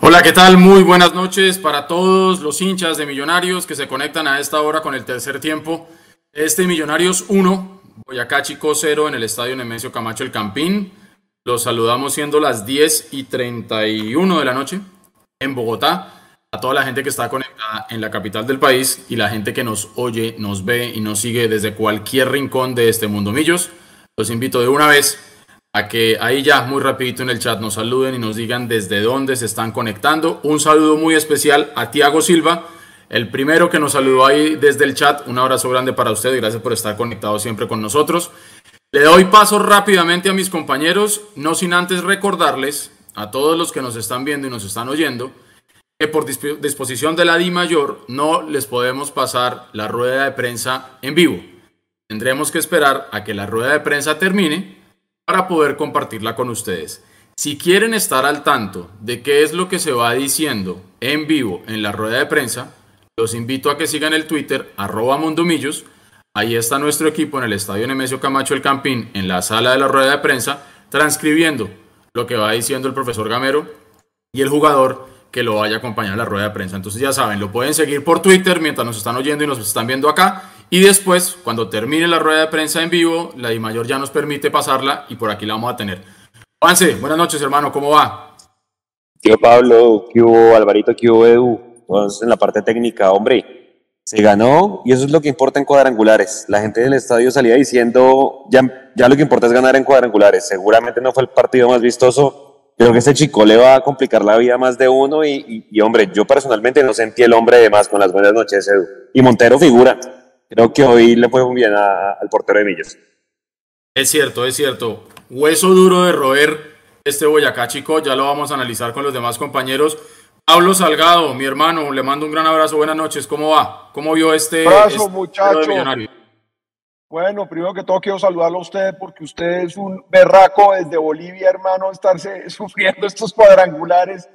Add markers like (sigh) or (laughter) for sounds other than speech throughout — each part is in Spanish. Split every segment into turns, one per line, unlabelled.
Hola, ¿qué tal? Muy buenas noches para todos los hinchas de Millonarios que se conectan a esta hora con el tercer tiempo. Este Millonarios 1, Boyacá Chico 0 en el estadio Nemesio Camacho El Campín. Los saludamos siendo las 10 y 31 de la noche en Bogotá. A toda la gente que está conectada en la capital del país y la gente que nos oye, nos ve y nos sigue desde cualquier rincón de este mundo millos. Los invito de una vez a que ahí ya muy rapidito en el chat nos saluden y nos digan desde dónde se están conectando. Un saludo muy especial a Tiago Silva, el primero que nos saludó ahí desde el chat. Un abrazo grande para usted y gracias por estar conectado siempre con nosotros. Le doy paso rápidamente a mis compañeros, no sin antes recordarles a todos los que nos están viendo y nos están oyendo que por disposición de la Di Mayor no les podemos pasar la rueda de prensa en vivo. Tendremos que esperar a que la rueda de prensa termine para poder compartirla con ustedes. Si quieren estar al tanto de qué es lo que se va diciendo en vivo en la rueda de prensa, los invito a que sigan el Twitter arroba mundomillos. Ahí está nuestro equipo en el Estadio Nemesio Camacho El Campín, en la sala de la rueda de prensa, transcribiendo lo que va diciendo el profesor Gamero y el jugador que lo vaya a acompañar a la rueda de prensa. Entonces ya saben, lo pueden seguir por Twitter mientras nos están oyendo y nos están viendo acá y después, cuando termine la rueda de prensa en vivo, la Di Mayor ya nos permite pasarla y por aquí la vamos a tener. Juanse, buenas noches, hermano, ¿cómo va?
Tío Pablo, ¿qué hubo Alvarito, qué hubo Edu? Entonces, en la parte técnica, hombre, se ganó y eso es lo que importa en cuadrangulares. La gente del estadio salía diciendo, ya, ya lo que importa es ganar en cuadrangulares. Seguramente no fue el partido más vistoso. Creo que este chico le va a complicar la vida más de uno y, y hombre, yo personalmente no sentí el hombre de más con las buenas noches, Edu. Y Montero figura creo que hoy le fue muy bien al portero de Millos.
Es cierto, es cierto. Hueso duro de roer este Boyacá, chico. Ya lo vamos a analizar con los demás compañeros. Pablo Salgado, mi hermano, le mando un gran abrazo. Buenas noches. ¿Cómo va? ¿Cómo vio este,
abrazo, este muchacho. Bueno, primero que todo quiero saludarlo a usted porque usted es un berraco desde Bolivia, hermano, estarse (laughs) sufriendo estos cuadrangulares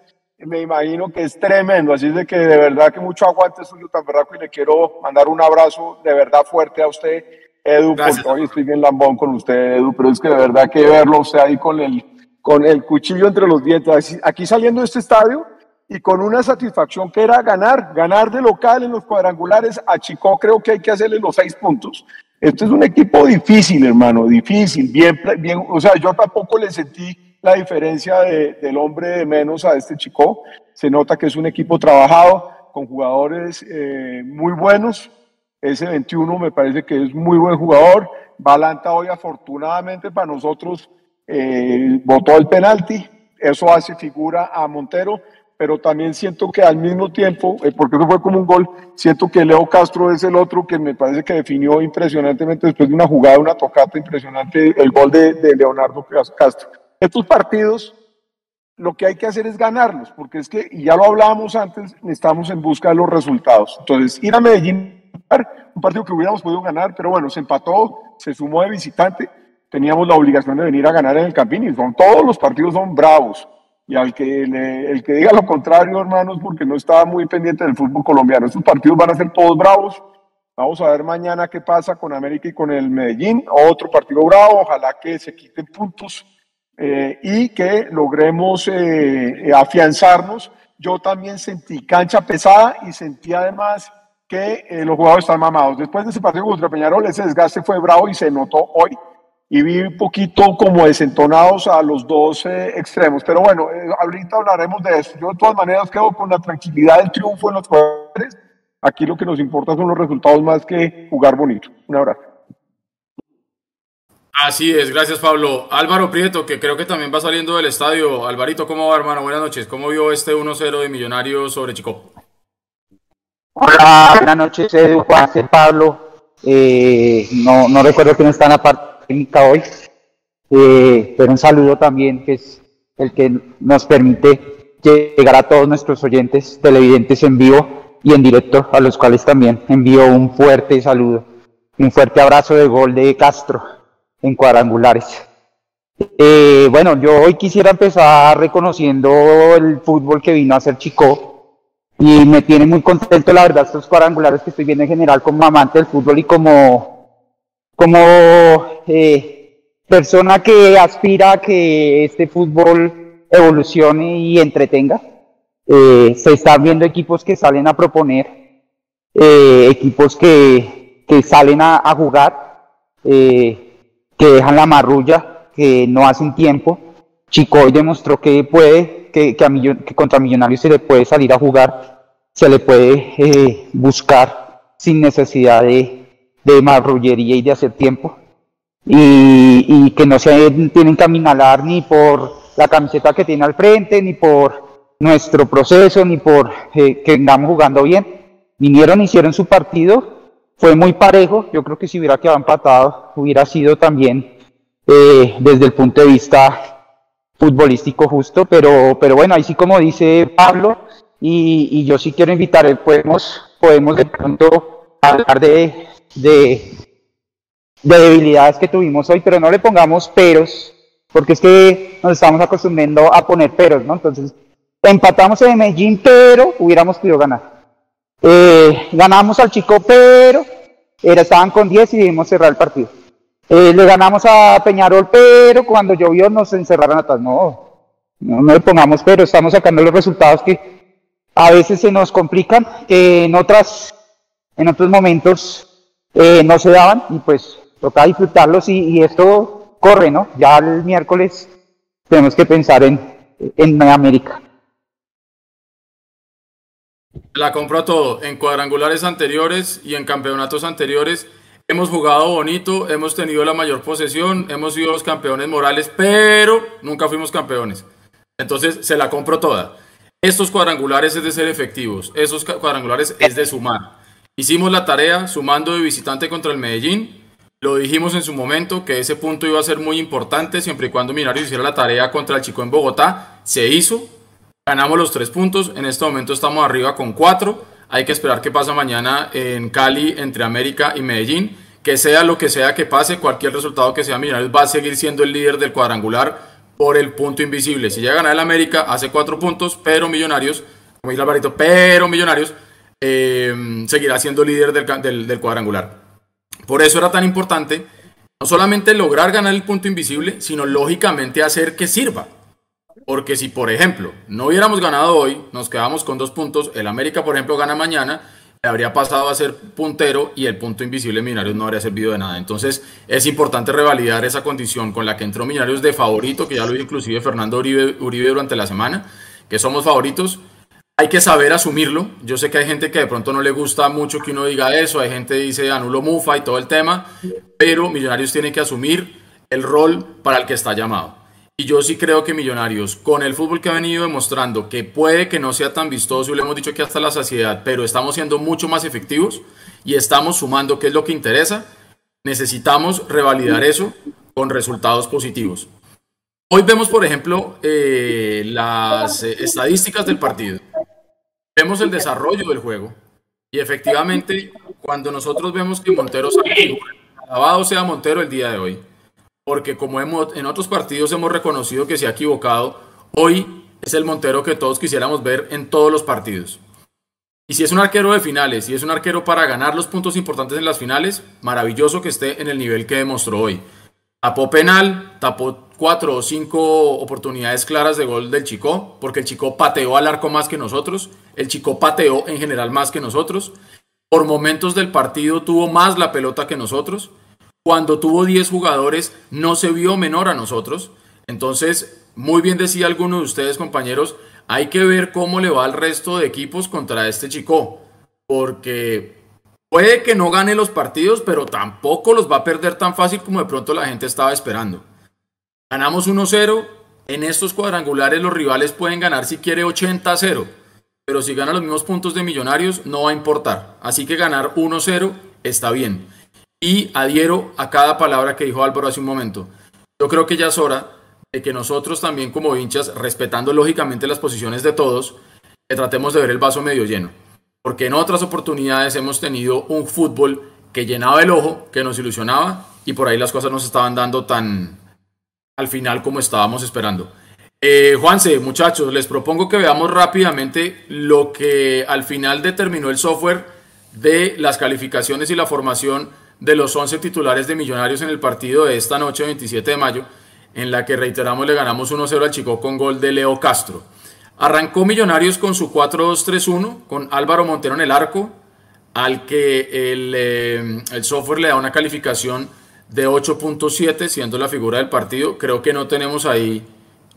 me imagino que es tremendo, así es de que de verdad que mucho aguante suyo tan berraco y le quiero mandar un abrazo de verdad fuerte a usted, Edu, porque hoy estoy bien lambón con usted, Edu, pero es que de verdad que verlo usted ahí con el, con el cuchillo entre los dientes, aquí saliendo de este estadio y con una satisfacción que era ganar, ganar de local en los cuadrangulares, a Chico creo que hay que hacerle los seis puntos. Este es un equipo difícil, hermano, difícil, bien, bien, o sea, yo tampoco le sentí la diferencia del hombre de menos a este chico. Se nota que es un equipo trabajado, con jugadores eh, muy buenos. Ese 21 me parece que es muy buen jugador. Balanta hoy afortunadamente para nosotros eh, votó el penalti. Eso hace figura a Montero, pero también siento que al mismo tiempo, eh, porque eso fue como un gol, siento que Leo Castro es el otro que me parece que definió impresionantemente después de una jugada, una tocata impresionante, el gol de, de Leonardo Castro. Estos partidos lo que hay que hacer es ganarlos, porque es que, y ya lo hablábamos antes, estamos en busca de los resultados. Entonces, ir a Medellín, un partido que hubiéramos podido ganar, pero bueno, se empató, se sumó de visitante, teníamos la obligación de venir a ganar en el Campín, y son, todos los partidos son bravos. Y al que, el que diga lo contrario, hermanos, porque no estaba muy pendiente del fútbol colombiano, estos partidos van a ser todos bravos. Vamos a ver mañana qué pasa con América y con el Medellín, otro partido bravo, ojalá que se quiten puntos eh, y que logremos eh, afianzarnos. Yo también sentí cancha pesada y sentí además que eh, los jugadores están mamados. Después de ese partido contra Peñarol, ese desgaste fue bravo y se notó hoy. Y vi un poquito como desentonados a los dos extremos. Pero bueno, ahorita hablaremos de eso. Yo de todas maneras quedo con la tranquilidad del triunfo en los jugadores. Aquí lo que nos importa son los resultados más que jugar bonito. Un abrazo.
Así es, gracias Pablo. Álvaro Prieto, que creo que también va saliendo del estadio. Alvarito, ¿cómo va, hermano? Buenas noches. ¿Cómo vio este 1-0 de Millonarios sobre Chico?
Hola, buenas noches, Pablo. Eh, no, no recuerdo quién está en la parte técnica hoy, eh, pero un saludo también, que es el que nos permite llegar a todos nuestros oyentes televidentes en vivo y en directo, a los cuales también envío un fuerte saludo, un fuerte abrazo de gol de Castro en cuadrangulares. Eh, bueno, yo hoy quisiera empezar reconociendo el fútbol que vino a hacer Chico y me tiene muy contento, la verdad, estos cuadrangulares que estoy viendo en general como amante del fútbol y como, como eh, persona que aspira a que este fútbol evolucione y entretenga. Eh, se están viendo equipos que salen a proponer, eh, equipos que, que, salen a, jugar, que dejan la marrulla, que no hacen tiempo. Chicoy demostró que puede, que, contra Millonarios se le puede salir a jugar, se le puede buscar sin necesidad de, marrullería y de hacer tiempo. Y, y, que no se tienen que aminalar ni por la camiseta que tiene al frente, ni por nuestro proceso, ni por eh, que andamos jugando bien. Vinieron, hicieron su partido, fue muy parejo, yo creo que si hubiera quedado empatado, hubiera sido también eh, desde el punto de vista futbolístico justo, pero, pero bueno, ahí sí como dice Pablo, y, y yo sí quiero invitar, podemos, podemos de pronto hablar de, de, de debilidades que tuvimos hoy, pero no le pongamos peros porque es que nos estamos acostumbrando a poner peros, ¿no? Entonces, empatamos en Medellín, pero hubiéramos podido ganar. Eh, ganamos al Chico, pero era, estaban con 10 y debimos cerrar el partido. Eh, le ganamos a Peñarol, pero cuando llovió nos encerraron atrás. No, no, no le pongamos pero, estamos sacando los resultados que a veces se nos complican, que en, otras, en otros momentos eh, no se daban y pues toca disfrutarlos y, y esto corre, ¿no? Ya el miércoles tenemos que pensar en, en América.
La compro todo. En cuadrangulares anteriores y en campeonatos anteriores hemos jugado bonito, hemos tenido la mayor posesión, hemos sido los campeones morales, pero nunca fuimos campeones. Entonces se la compro toda. Estos cuadrangulares es de ser efectivos, esos cuadrangulares es de sumar. Hicimos la tarea sumando de visitante contra el Medellín, lo dijimos en su momento que ese punto iba a ser muy importante siempre y cuando Minarios hiciera la tarea contra el Chico en Bogotá. Se hizo. Ganamos los tres puntos. En este momento estamos arriba con cuatro. Hay que esperar qué pasa mañana en Cali entre América y Medellín. Que sea lo que sea que pase, cualquier resultado que sea Millonarios va a seguir siendo el líder del cuadrangular por el punto invisible. Si llega a ganar el América, hace cuatro puntos, pero Millonarios, como dice Alvarito, pero Millonarios eh, seguirá siendo líder del, del cuadrangular. Por eso era tan importante no solamente lograr ganar el punto invisible, sino lógicamente hacer que sirva. Porque si, por ejemplo, no hubiéramos ganado hoy, nos quedamos con dos puntos, el América, por ejemplo, gana mañana, habría pasado a ser puntero y el punto invisible Millonarios no habría servido de nada. Entonces es importante revalidar esa condición con la que entró Millonarios de favorito, que ya lo dijo inclusive Fernando Uribe, Uribe durante la semana, que somos favoritos, hay que saber asumirlo. Yo sé que hay gente que de pronto no le gusta mucho que uno diga eso, hay gente que dice anulo mufa y todo el tema, pero Millonarios tiene que asumir el rol para el que está llamado. Y yo sí creo que Millonarios, con el fútbol que ha venido demostrando, que puede que no sea tan vistoso, y lo hemos dicho que hasta la saciedad, pero estamos siendo mucho más efectivos y estamos sumando qué es lo que interesa, necesitamos revalidar eso con resultados positivos. Hoy vemos, por ejemplo, eh, las eh, estadísticas del partido vemos el desarrollo del juego. Y efectivamente, cuando nosotros vemos que Montero sale, alabado sea Montero el día de hoy, porque como hemos, en otros partidos hemos reconocido que se ha equivocado, hoy es el Montero que todos quisiéramos ver en todos los partidos. Y si es un arquero de finales, si es un arquero para ganar los puntos importantes en las finales, maravilloso que esté en el nivel que demostró hoy. Tapó penal, tapó cuatro o cinco oportunidades claras de gol del Chico, porque el Chico pateó al arco más que nosotros, el Chico pateó en general más que nosotros, por momentos del partido tuvo más la pelota que nosotros, cuando tuvo 10 jugadores no se vio menor a nosotros, entonces, muy bien decía alguno de ustedes compañeros, hay que ver cómo le va al resto de equipos contra este Chico, porque puede que no gane los partidos, pero tampoco los va a perder tan fácil como de pronto la gente estaba esperando. Ganamos 1-0. En estos cuadrangulares los rivales pueden ganar si quiere 80-0. Pero si ganan los mismos puntos de Millonarios no va a importar. Así que ganar 1-0 está bien. Y adhiero a cada palabra que dijo Álvaro hace un momento. Yo creo que ya es hora de que nosotros también como hinchas, respetando lógicamente las posiciones de todos, tratemos de ver el vaso medio lleno. Porque en otras oportunidades hemos tenido un fútbol que llenaba el ojo, que nos ilusionaba y por ahí las cosas no se estaban dando tan, al final como estábamos esperando. Eh, Juanse, muchachos, les propongo que veamos rápidamente lo que al final determinó el software de las calificaciones y la formación de los 11 titulares de Millonarios en el partido de esta noche, 27 de mayo. en la que reiteramos le ganamos 1-0 al Chico con gol de Leo Castro. Arrancó Millonarios con su 4-2-3-1, con Álvaro Montero en el arco, al que el, eh, el software le da una calificación de 8.7, siendo la figura del partido. Creo que no tenemos ahí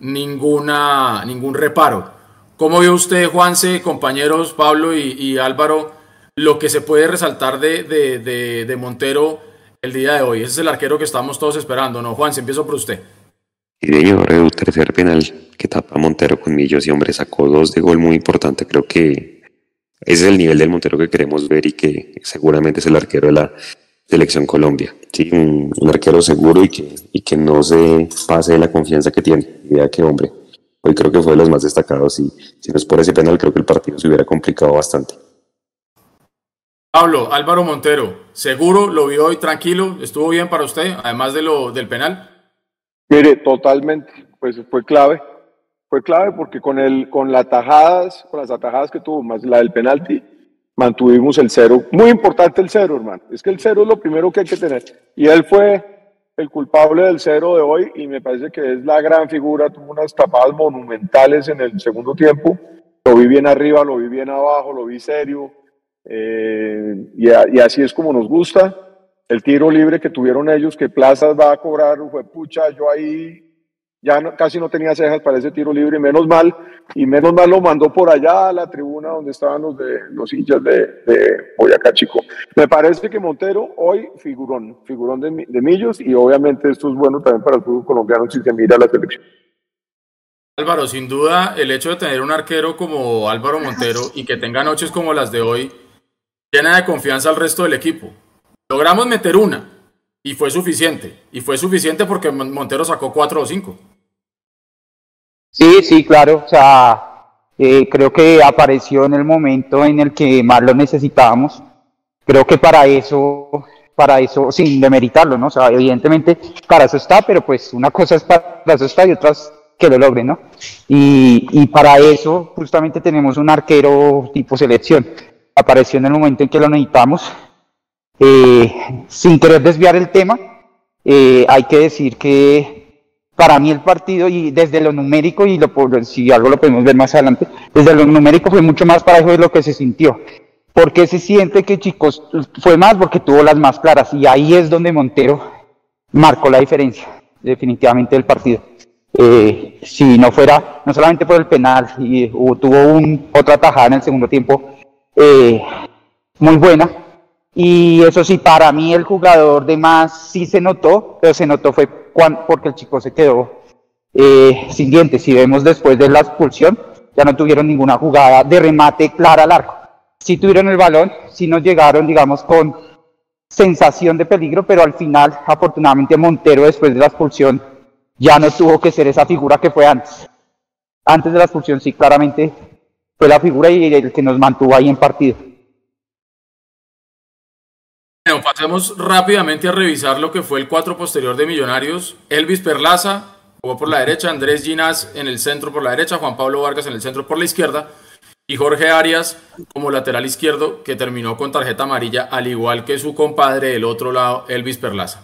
ninguna, ningún reparo. ¿Cómo ve usted, Juanse, compañeros Pablo y, Álvaro, lo que se puede resaltar de, de, de, Montero el día de hoy? Ese es el arquero que estamos todos esperando, ¿no? Juanse, empiezo por usted.
Y de ello, tercer penal que tapa Montero con Millos y hombre sacó dos de gol muy importante. Creo que ese es el nivel del Montero que queremos ver y que seguramente es el arquero de la selección Colombia. Sí, un, arquero seguro y que, y que no se pase de la confianza que tiene. Vea que hombre, hoy creo que fue de los más destacados y si no es por ese penal creo que el partido se hubiera complicado bastante.
Pablo, Álvaro Montero, ¿seguro lo vio hoy tranquilo? ¿Estuvo bien para usted, además de lo del penal?
Mire, totalmente, pues fue clave, fue clave porque con el, con las atajadas, con las atajadas que tuvo, más la del penalti, mantuvimos el cero. Muy importante el cero, hermano. Es que el cero es lo primero que hay que tener. Y él fue el culpable del cero de hoy y me parece que es la gran figura. Tuvo unas tapadas monumentales en el segundo tiempo. Lo vi bien arriba, lo vi bien abajo, lo vi serio. Eh, y, y, así es como nos gusta. El tiro libre que tuvieron ellos, que Plazas va a cobrar, fue pucha, yo ahí ya casi no tenía cejas para ese tiro libre, menos mal, y menos mal lo mandó por allá a la tribuna donde estaban los de los hinchas de, de Boyacá Chico. Me parece que Montero hoy figurón, figurón de, de, Millos, y obviamente esto es bueno también para el fútbol colombiano si se mira la selección.
Álvaro, sin duda, el hecho de tener un arquero como Álvaro Montero y que tenga noches como las de hoy, llena de confianza al resto del equipo. Logramos meter una, y fue suficiente. Y fue suficiente porque Montero sacó cuatro o cinco.
Sí, sí, claro. O sea, eh, creo que apareció en el momento en el que más lo necesitábamos. Creo que para eso, para eso, sin demeritarlo, ¿no? O sea, evidentemente para eso está, pero pues una cosa es para eso está y otra es que lo logre, ¿no? Y para eso justamente tenemos un arquero tipo selección. Apareció en el momento en que lo necesitamos. Eh, sin querer desviar el tema, eh, hay que decir que para mí el partido y desde lo numérico y lo si algo lo podemos ver más adelante, desde lo numérico fue mucho más parejo de lo que se sintió. porque se siente que chicos fue más? Porque tuvo las más claras y ahí es donde Montero marcó la diferencia definitivamente del partido. Eh, si no fuera, no solamente por el penal, y tuvo un, otra tajada en el segundo tiempo eh, muy buena, y eso sí, para mí el jugador de más sí se notó, pero se notó fue porque el chico se quedó eh, sin dientes. Si vemos después de la expulsión, ya no tuvieron ninguna jugada de remate clara al arco. Sí tuvieron el balón, sí nos llegaron, digamos, con sensación de peligro, pero al final, afortunadamente, Montero, después de la expulsión, ya no tuvo que ser esa figura que fue antes. Antes de la expulsión, sí, claramente fue la figura y el que nos mantuvo ahí en partido.
Pasemos rápidamente a revisar lo que fue el cuatro posterior de Millonarios. Elvis Perlaza jugó por la derecha, Andrés Ginás en el centro por la derecha, Juan Pablo Vargas en el centro por la izquierda y Jorge Arias como lateral izquierdo que terminó con tarjeta amarilla al igual que su compadre del otro lado, Elvis Perlaza.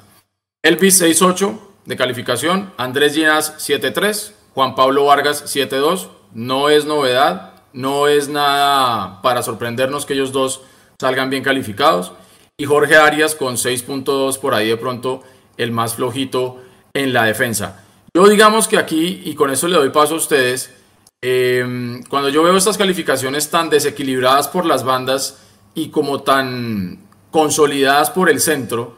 Elvis 6-8 de calificación, Andrés Ginás 7-3, Juan Pablo Vargas 7-2, no es novedad, no es nada para sorprendernos que ellos dos salgan bien calificados y Jorge Arias con 6.2 por ahí de pronto el más flojito en la defensa. Yo digamos que aquí, y con eso le doy paso a ustedes, em, cuando yo veo estas calificaciones tan desequilibradas por las bandas y como tan consolidadas por el centro,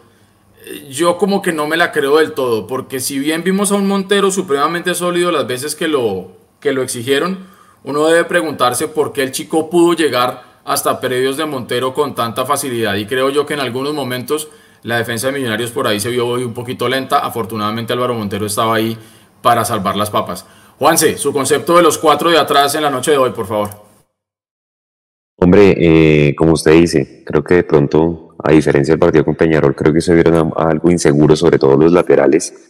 eh, yo como que no me la creo del todo, porque si bien vimos a un Montero supremamente sólido las veces que lo, que lo exigieron, uno debe preguntarse por qué el chico pudo llegar hasta predios de Montero con tanta facilidad. Y creo yo que en algunos momentos la defensa de Millonarios por ahí se vio hoy un poquito lenta. Afortunadamente Álvaro Montero estaba ahí para salvar las papas. Juanse, su concepto de los cuatro de atrás en la noche de hoy, por favor.
Hombre, eh, como usted dice, creo que de pronto, a diferencia del partido con Peñarol, creo que se vieron algo inseguro, sobre todo los laterales.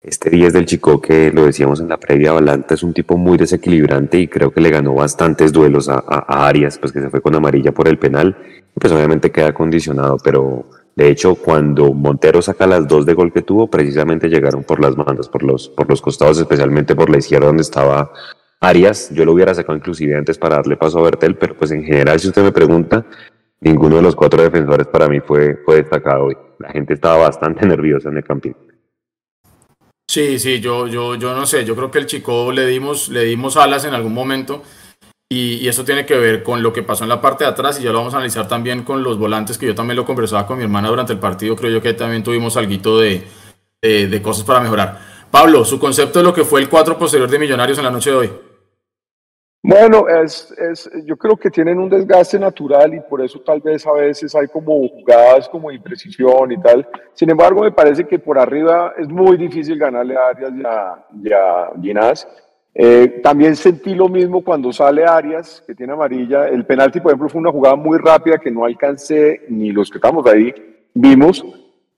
Este 10 del Chico, que lo decíamos en la previa, Valanta es un tipo muy desequilibrante y creo que le ganó bastantes duelos a, Arias, pues que se fue con amarilla por el penal. Pues obviamente queda condicionado, pero De hecho, cuando Montero saca las dos de gol que tuvo, precisamente llegaron por las bandas, por los, por los costados, especialmente por la izquierda donde estaba Arias. Yo lo hubiera sacado inclusive antes para darle paso a Bertel, pero pues en general, si usted me pregunta, ninguno de los cuatro defensores para mí fue, destacado hoy. La gente estaba bastante (laughs) nerviosa en el campín.
Sí, sí, yo, yo, yo no sé, yo creo que el chico le dimos, le dimos alas en algún momento y, eso tiene que ver con lo que pasó en la parte de atrás y ya lo vamos a analizar también con los volantes, que yo también lo conversaba con mi hermana durante el partido, creo yo que también tuvimos algo de, de, cosas para mejorar. Pablo, su concepto de lo que fue el 4 posterior de Millonarios en la noche de hoy.
Bueno, es, es, yo creo que tienen un desgaste natural y por eso tal vez a veces hay como jugadas como imprecisión y tal. Sin embargo, me parece que por arriba es muy difícil ganarle a Arias y a. Eh, también sentí lo mismo cuando sale Arias, que tiene amarilla. El penalti, por ejemplo, fue una jugada muy rápida que no alcancé, ni los que estamos ahí vimos.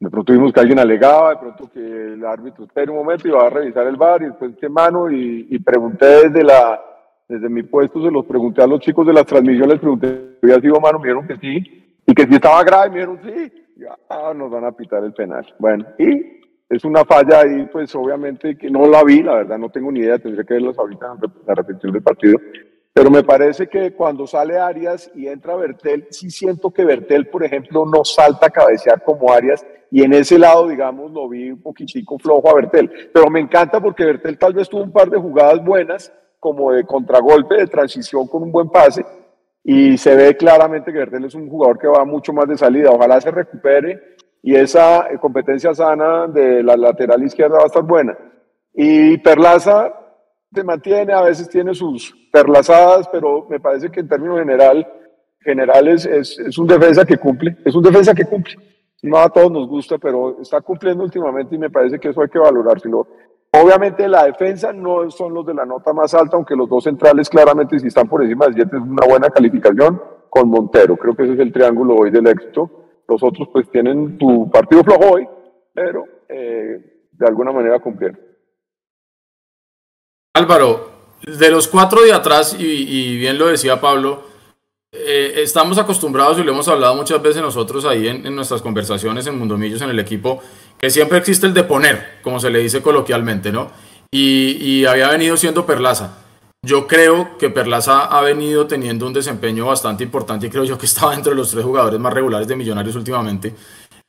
De pronto vimos que alguien alegaba, de pronto que el árbitro espera un momento y va a revisar el bar y después qué mano y, y pregunté desde, la, desde mi puesto, se los pregunté a los chicos de la transmisión, les pregunté si había sido mano, me dijeron que sí, y que si estaba grave, me dijeron sí, ah, nos van a pitar el penal. Bueno, y es una falla ahí, pues obviamente que no la vi, la verdad no tengo ni idea, tendría que verlos ahorita en la repetición del partido. Pero me parece que cuando sale Arias y entra Bertel, sí siento que Bertel, por ejemplo, no salta a cabecear como Arias y en ese lado, digamos, lo vi un poquitico flojo a Bertel. Pero me encanta porque Bertel tal vez tuvo un par de jugadas buenas, como de contragolpe, de transición con un buen pase, y se ve claramente que Bertel es un jugador que va mucho más de salida. Ojalá se recupere y esa eh, competencia sana de la lateral izquierda va a estar buena. Y Perlaza se mantiene, a veces tiene sus perlazadas, pero me parece que en términos general, generales es, es un defensa que cumple, es un defensa que cumple. No a todos nos gusta, pero está cumpliendo últimamente y me parece que eso hay que valorárselo. Obviamente la defensa no son los de la nota más alta, aunque los dos centrales claramente si están por encima de 7 es una buena calificación con Montero. Creo que ese es el triángulo hoy del éxito. Los otros pues tienen tu partido flojo hoy, pero eh, de alguna manera cumplieron.
Álvaro, de los cuatro de atrás, y, bien lo decía Pablo, eh, estamos acostumbrados y lo hemos hablado muchas veces nosotros ahí en, nuestras conversaciones en Mundomillos, en el equipo, que siempre existe el de poner, como se le dice coloquialmente, ¿no? Y, y había venido siendo Perlaza. Yo creo que Perlaza ha venido teniendo un desempeño bastante importante y creo yo que (laughs) estaba entre los tres jugadores más regulares de Millonarios últimamente.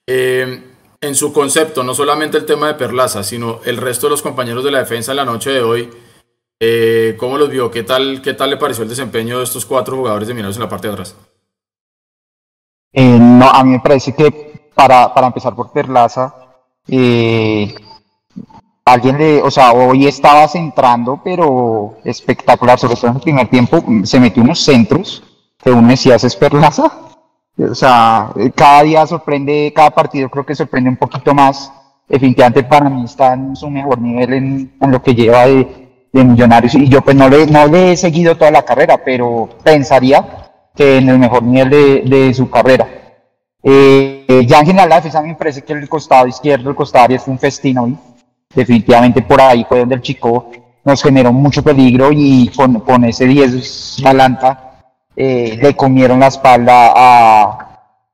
Eh, en su concepto, no solamente el tema de Perlaza, sino el resto de los compañeros de la defensa en la noche de hoy, eh, ¿cómo los vio? ¿Qué tal, ¿Qué tal le pareció el desempeño de estos cuatro jugadores de Millonarios en la parte de atrás?
Eh, no, a mí me parece que para, para empezar por Perlaza, eh, alguien le, o sea, hoy estaba centrando, pero espectacular, sobre todo en el primer tiempo, se metió unos centros que uno decía, es Perlaza. O sea, cada día sorprende, cada partido creo que sorprende un poquito más. Definitivamente para mí está en su mejor nivel en, lo que lleva de, de, Millonarios. Y yo pues no le, no le he seguido toda la carrera, pero pensaría que en el mejor nivel de, de su carrera. Eh, ya en general la defensa me parece que el costado izquierdo, el costado es un festín hoy definitivamente por ahí fue donde el chico nos generó mucho peligro y con, con ese 10 Balanta eh, le comieron la espalda a,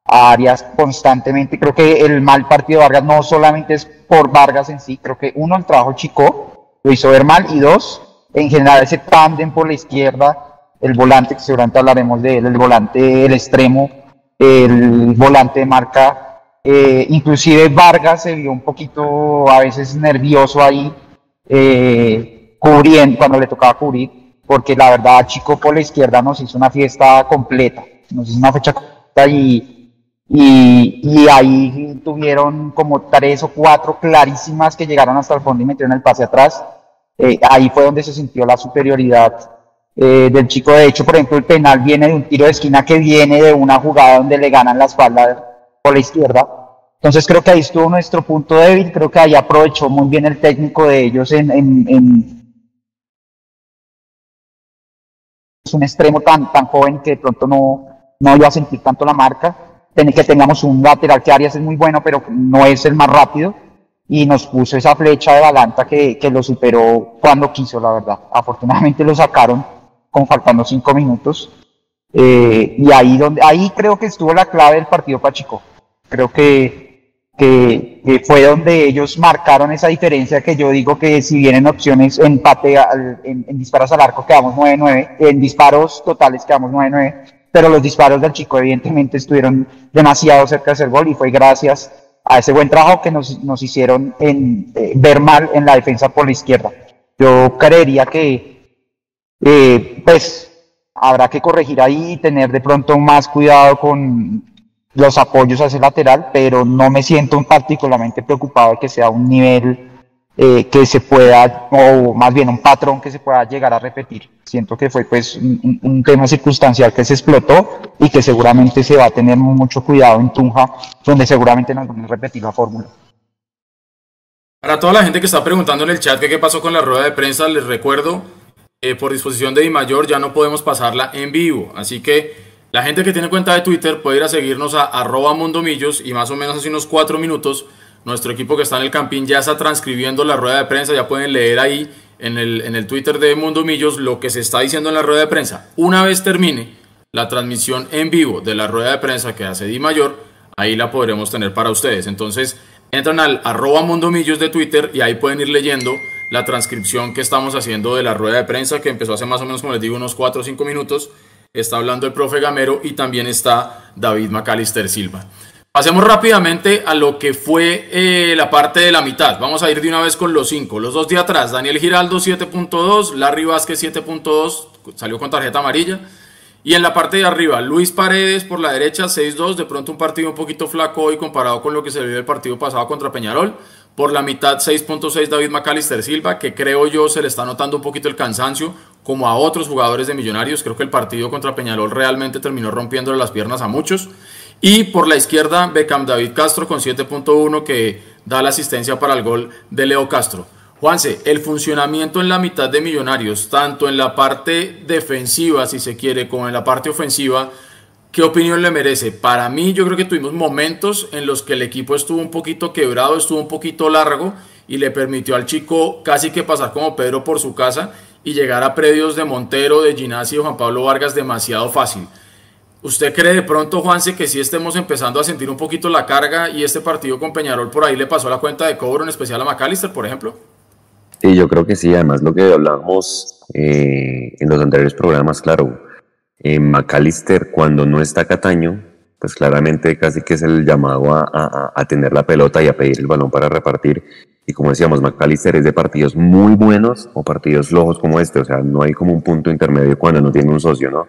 Arias constantemente. Creo que el mal partido Vargas no solamente es por Vargas en sí, creo que uno, el trabajo chico lo hizo ver mal y dos, en general ese tándem por la izquierda, el volante, que seguramente hablaremos de él, el volante, el extremo, el volante de marca eh, inclusive Vargas se vio un poquito a veces nervioso ahí, eh, cubriendo, cuando le tocaba cubrir, porque la verdad Chico por la izquierda nos hizo una fiesta completa, nos hizo una fecha completa y, y, ahí tuvieron como tres o cuatro clarísimas que llegaron hasta el fondo y metieron el pase atrás. Eh, ahí fue donde se sintió la superioridad del chico. De hecho, por ejemplo, el penal viene de un tiro de esquina que viene de una jugada donde le ganan la espalda por la izquierda. Entonces creo que ahí estuvo nuestro punto débil, creo que ahí aprovechó muy bien el técnico de ellos en, un extremo tan, tan joven que de pronto no, no iba a sentir tanto la marca. Que tengamos un lateral que Arias es muy bueno, pero no es el más rápido. Y nos puso esa flecha de Balanta que, que lo superó cuando quiso, la verdad. Afortunadamente lo sacaron con faltando cinco minutos. Eh, y ahí, donde, ahí creo que estuvo la clave del partido Pachico Creo que, que, fue donde ellos marcaron esa diferencia que yo digo que si bien en opciones en, en, en disparos al arco quedamos 9-9, en disparos totales quedamos 9-9, pero los disparos del chico evidentemente estuvieron demasiado cerca de hacer gol y fue gracias a ese buen trabajo que nos, nos hicieron en, eh, ver mal en la defensa por la izquierda. Yo creería que, eh, pues, habrá que corregir ahí, tener de pronto más cuidado con los apoyos hacia el lateral, pero no me siento particularmente preocupado de que sea un nivel eh, que se pueda, o más bien un patrón que se pueda llegar a repetir. Siento que fue pues un, tema circunstancial que se explotó y que seguramente se va a tener mucho cuidado en Tunja, donde seguramente nos van a repetir la fórmula.
Para toda la gente que está preguntando en el chat que qué pasó con la rueda de prensa, les recuerdo, eh, por disposición de Di Mayor ya no podemos pasarla en vivo, así que la gente que tiene cuenta de Twitter puede ir a seguirnos a arroba mondomillos y más o menos hace unos cuatro minutos nuestro equipo que está en el campín ya está transcribiendo la rueda de prensa, ya pueden leer ahí en el, en el Twitter de Mundo Millos lo que se está diciendo en la rueda de prensa. Una vez termine la transmisión en vivo de la rueda de prensa que hace Di Mayor, ahí la podremos tener para ustedes. Entonces, entran al arroba Mundo Millos de Twitter y ahí pueden ir leyendo la transcripción que estamos haciendo de la rueda de prensa que empezó hace más o menos, como les digo, unos 4 o 5 minutos. Está hablando el profe Gamero y también está David Macalister Silva. Pasemos rápidamente a lo que fue eh, la parte de la mitad. Vamos a ir de una vez con los cinco. Los dos de atrás, Daniel Giraldo 7.2, Larry Vázquez 7.2, salió con tarjeta amarilla. Y en la parte de arriba, Luis Paredes por la derecha 6-2, de pronto un partido un poquito flaco hoy comparado con lo que se vio el partido pasado contra Peñarol. Por la mitad 6.6 David McAllister Silva, que creo yo se le está notando un poquito el cansancio, como a otros jugadores de Millonarios. Creo que el partido contra Peñarol realmente terminó rompiéndole las piernas a muchos. Y por la izquierda, Beckham David Castro con 7.1 que da la asistencia para el gol de Leo Castro. Juanse, el funcionamiento en la mitad de Millonarios, tanto en la parte defensiva, si se quiere, como en la parte ofensiva, ¿qué opinión le merece? Para mí, yo creo que tuvimos momentos en los que el equipo estuvo un poquito quebrado, estuvo un poquito largo y le permitió al chico casi que pasar como Pedro por su casa y llegar a predios de Montero, de Ginasi y Juan Pablo Vargas demasiado fácil. ¿Usted cree de pronto, Juanse, que sí estemos empezando a sentir un poquito la carga y este partido con Peñarol por ahí le pasó la cuenta de cobro, en especial a McAllister, por ejemplo?
Sí, yo creo que sí. Además, lo que hablábamos eh, en los anteriores programas, claro, eh, McAllister cuando no está Cataño, pues claramente casi que es el llamado a, a, tener la pelota y a pedir el balón para repartir. Y como decíamos, McAllister es de partidos muy buenos o partidos flojos como este, o sea, no hay como un punto intermedio cuando no tiene un socio, ¿no?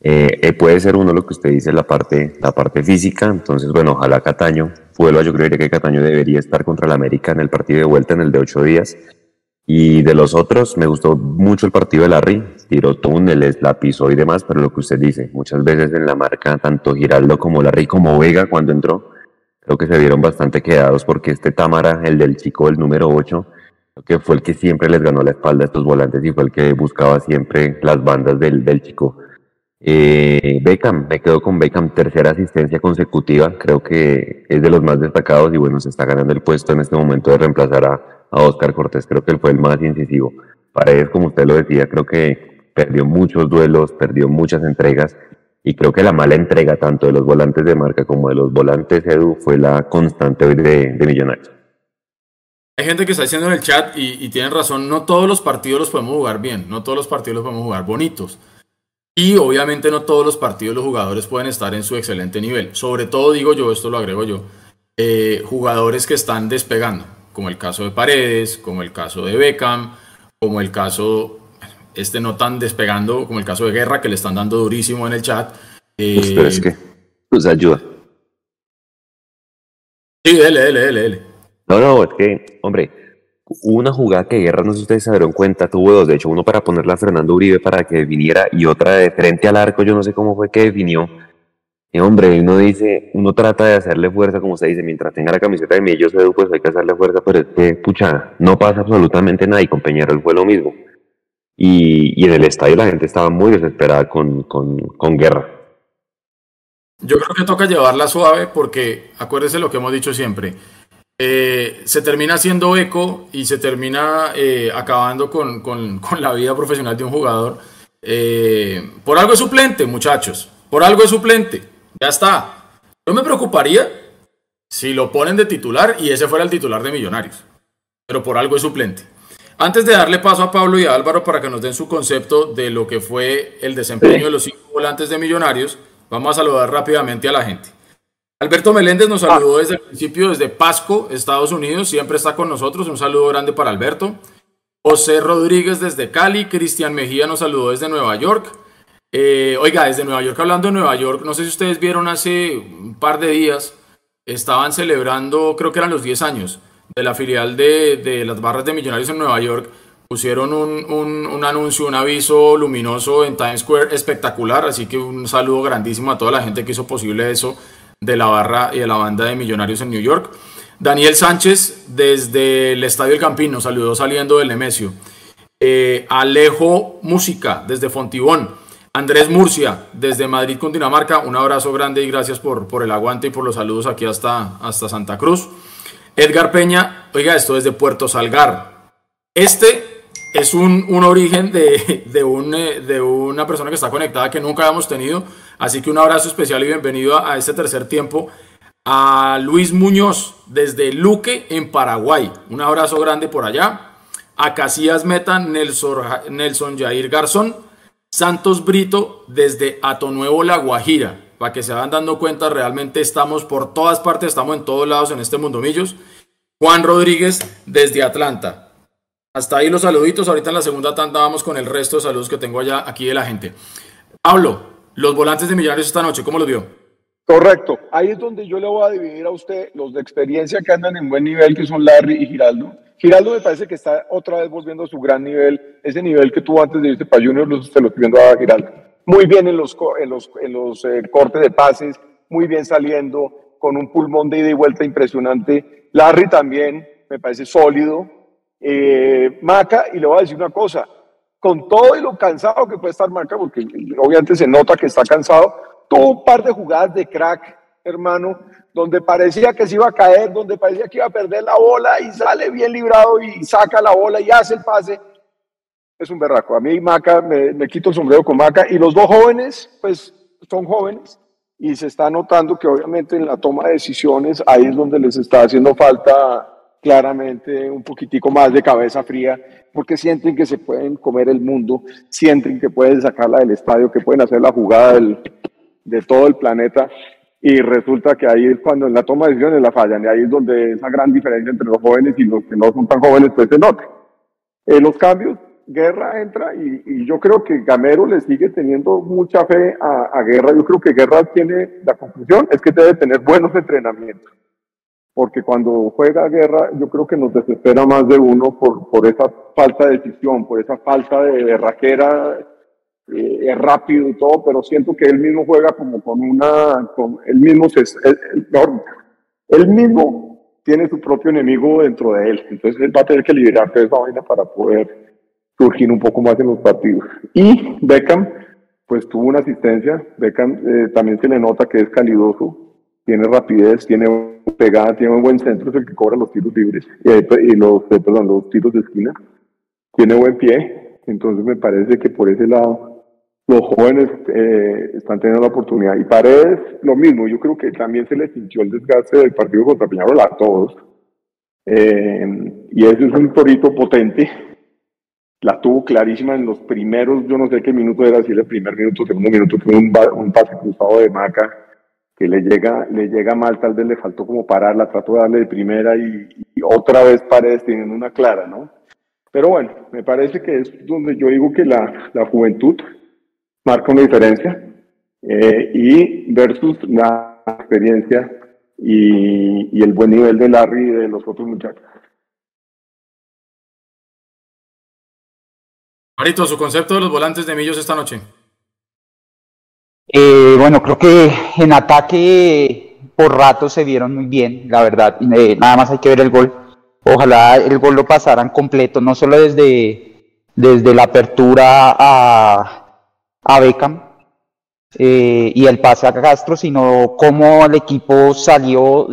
Eh, eh, puede ser uno lo que usted dice, la parte, la parte física. Entonces, bueno, ojalá Cataño vuelva. Yo creo que Cataño debería estar contra el América en el partido de vuelta, en el de ocho días. Y de los otros, me gustó mucho el partido de Larry. Tiró túneles, la pisó y demás, pero lo que usted dice, muchas veces en la marca, tanto Giraldo como Larry como Vega cuando entró, creo que se vieron bastante quedados porque este Támara, el del chico, el número 8, que fue el que siempre les ganó la espalda a estos volantes y fue el que buscaba siempre las bandas del, del chico eh, Beckham, me quedo con Beckham, tercera asistencia consecutiva, creo que es de los más destacados y bueno, se está ganando el puesto en este momento de reemplazar a, Oscar Cortés, creo que él fue el más incisivo. Paredes, como usted lo decía, creo que perdió muchos duelos, perdió muchas entregas y creo que la mala entrega tanto de los volantes de marca como de los volantes Edu fue la constante hoy de, Millonarios.
Hay gente que está diciendo en el chat y tienen razón, no todos los partidos los podemos jugar bien, no todos los partidos los podemos jugar bonitos. Y obviamente no todos los partidos los jugadores pueden estar en su excelente nivel. Sobre todo digo yo, esto lo agrego yo, eh, jugadores que están despegando, como el caso de Paredes, como el caso de Beckham, como el caso, este no tan despegando, como el caso de Guerra, que le están dando durísimo en el chat.
Eh, pero es que, pues ayuda.
Sí, dele, dele, dele, dele.
No, no, es que, hombre, una jugada que Guerra, no sé si ustedes se dieron cuenta, tuvo dos, de hecho, uno para ponerla a Fernando Uribe para que viniera y otra de frente al arco, yo no sé cómo fue que definió. Y hombre, uno dice, uno trata de hacerle fuerza, como se dice, mientras tenga la camiseta de Millos Edu, pues hay que hacerle fuerza, pero es que, pucha, no pasa absolutamente nada y con Peñarol fue lo mismo. Y, y en el estadio la gente estaba muy desesperada con, con, con Guerra.
Yo creo que toca llevarla suave porque acuérdese lo que hemos dicho siempre eh, se termina haciendo eco y se termina eh, acabando con, con, con, la vida profesional de un jugador. Eh, por algo es suplente, muchachos. Por algo es suplente. Ya está. Yo me preocuparía si lo ponen de titular y ese fuera el titular de Millonarios. Pero por algo es suplente. Antes de darle paso a Pablo y a Álvaro para que nos den su concepto de lo que fue el desempeño de los cinco volantes de Millonarios, vamos a saludar rápidamente a la gente. Alberto Meléndez nos saludó desde el principio, desde Pasco, Estados Unidos, siempre está con nosotros, un saludo grande para Alberto. José Rodríguez desde Cali, Cristian Mejía nos saludó desde Nueva York. Eh, oiga, desde Nueva York, hablando de Nueva York, no sé si ustedes vieron hace un par de días, estaban celebrando, creo que eran los 10 años, de la filial de, las barras de Millonarios en Nueva York. Pusieron un, un, anuncio, un aviso luminoso en Times Square espectacular, así que un saludo grandísimo a toda la gente que hizo posible eso de la barra y de la banda de Millonarios en New York. Daniel Sánchez desde el Estadio El Campín nos saludó saliendo del Nemesio. Eh, Alejo Música desde Fontibón. Andrés Murcia desde Madrid, Cundinamarca. Un abrazo grande y gracias por, por el aguante y por los saludos aquí hasta, hasta Santa Cruz. Edgar Peña, oiga esto desde Puerto Salgar. Este es un, un origen de, de, un, eh, de, una persona que está conectada que nunca habíamos tenido. Así que un abrazo especial y bienvenido a, este tercer tiempo a Luis Muñoz desde Luque en Paraguay. Un abrazo grande por allá. A Casillas Meta, Nelson, Nelson Jair Garzón. Santos Brito desde Atonuevo La Guajira para que se vayan dando cuenta, realmente estamos por todas partes, estamos en todos lados en este Mundo Millos. Juan Rodríguez desde Atlanta. Hasta ahí los saluditos, ahorita en la segunda tanda vamos con el resto de saludos que tengo allá aquí de la gente. Pablo, los volantes de Millonarios esta noche, ¿cómo los vio?
Correcto, ahí es donde yo le voy a dividir a usted los de experiencia que andan en buen nivel, que son Larry y Giraldo. Giraldo me parece que está otra vez volviendo a su gran nivel, ese nivel que tuvo antes de irse para Junior, se lo estoy viendo a Giraldo muy bien en los, en los, en los eh, cortes de pases, muy bien saliendo, con un pulmón de ida y vuelta impresionante. Larry también me parece sólido. Eh, Maca, y le voy a decir una cosa, con todo y lo cansado que puede estar Maca, porque obviamente se nota que está cansado, tuvo un par de jugadas de crack, hermano, donde parecía que se iba a caer, donde parecía que iba a perder la bola y sale bien librado y saca la bola y hace el pase es un berraco. A mí Maca, me, quito el sombrero con Maca. Y los dos jóvenes, pues son jóvenes y se está notando que obviamente en la toma de decisiones ahí es donde les está haciendo falta claramente un poquitico más de cabeza fría, porque sienten que se pueden comer el mundo, sienten que pueden sacarla del estadio, que pueden hacer la jugada de todo el planeta, y resulta que ahí es cuando en la toma de decisiones la fallan, y ahí es donde esa gran diferencia entre los jóvenes y los que no son tan jóvenes pues se nota. Eh, los cambios Guerra entra y, yo creo que Gamero le sigue teniendo mucha fe a, Guerra. Yo creo que Guerra tiene, la conclusión es que debe tener buenos entrenamientos. Porque cuando juega Guerra, yo creo que nos desespera más de uno por, por esa falta de decisión, por esa falta de berraquera, eh, es rápido y todo, pero siento que él mismo juega como con una, con, él mismo se, él, mismo tiene su propio enemigo dentro de él. Entonces él va a tener que liberarse de esa vaina para poder surgir un poco más en los partidos. Y Beckham, pues tuvo una asistencia, Beckham eh, también se le nota que es calidoso, tiene rapidez, tiene pegada, tiene un buen centro, es el que cobra los tiros libres eh, y los, eh, perdón, los tiros de esquina, tiene buen pie, entonces me parece que por ese lado los jóvenes están teniendo la oportunidad. Y Paredes, lo mismo, yo creo que también se le sintió el desgaste del partido contra Peñarol a todos. y ese es un torito potente la tuvo clarísima en los primeros, yo no sé qué minuto era, si el primer minuto, segundo minuto, fue un, un pase cruzado de Maca que le llega, le llega mal, tal vez le faltó como pararla, trató de darle de primera y, otra vez Paredes teniendo una clara, ¿no? Pero bueno, me parece que es donde yo digo que la, la juventud marca una diferencia eh, y versus la experiencia y, y el buen nivel de Larry y de los otros muchachos.
Marito, su concepto de los volantes de Millos esta noche.
Eh, bueno, creo que en ataque por rato se vieron muy bien, la verdad. Eh, nada más hay que ver el gol. Ojalá el gol lo pasaran completo, no solo desde, desde la apertura a, a Beckham eh, y el pase a Castro, sino cómo el equipo salió,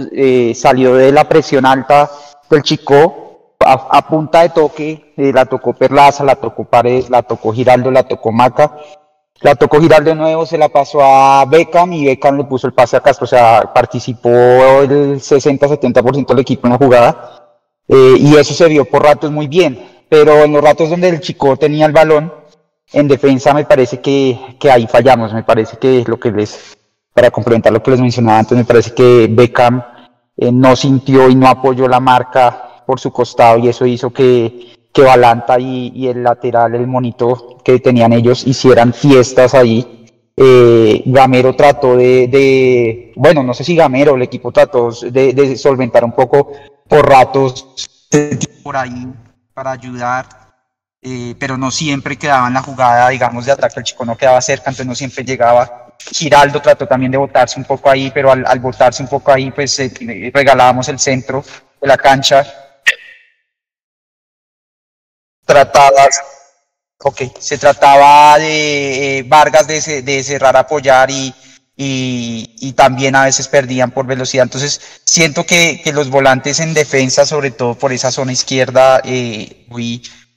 salió de la presión alta del Chico a, punta de toque, eh, la tocó Perlaza, la tocó Paredes, la tocó Giraldo, la tocó Maca, la tocó girar de nuevo, se la pasó a Beckham y Beckham le puso el pase a Castro, o sea, participó el 60-70% del equipo en la jugada eh, y eso se vio por ratos muy bien, pero en los ratos donde el chico tenía el balón, en defensa me parece que, que ahí fallamos, me parece que es lo que les, para complementar lo que les mencionaba antes, me parece que Beckham eh, no sintió y no apoyó la marca por su costado y eso hizo que, que Balanta y, el lateral, el monito que tenían ellos, hicieran fiestas ahí. Eh, Gamero trató de, bueno, no sé si Gamero, el equipo trató de, solventar un poco por ratos por ahí para ayudar, eh, pero no siempre quedaba en la jugada, digamos, de ataque, el chico no quedaba cerca, entonces no siempre llegaba. Giraldo trató también de botarse un poco ahí, pero al, al botarse un poco ahí, pues eh, regalábamos el centro de la cancha tratadas, ok, se trataba de eh, Vargas de, de, cerrar, apoyar y, y, también a veces perdían por velocidad. Entonces, siento que, que los volantes en defensa, sobre todo por esa zona izquierda, eh,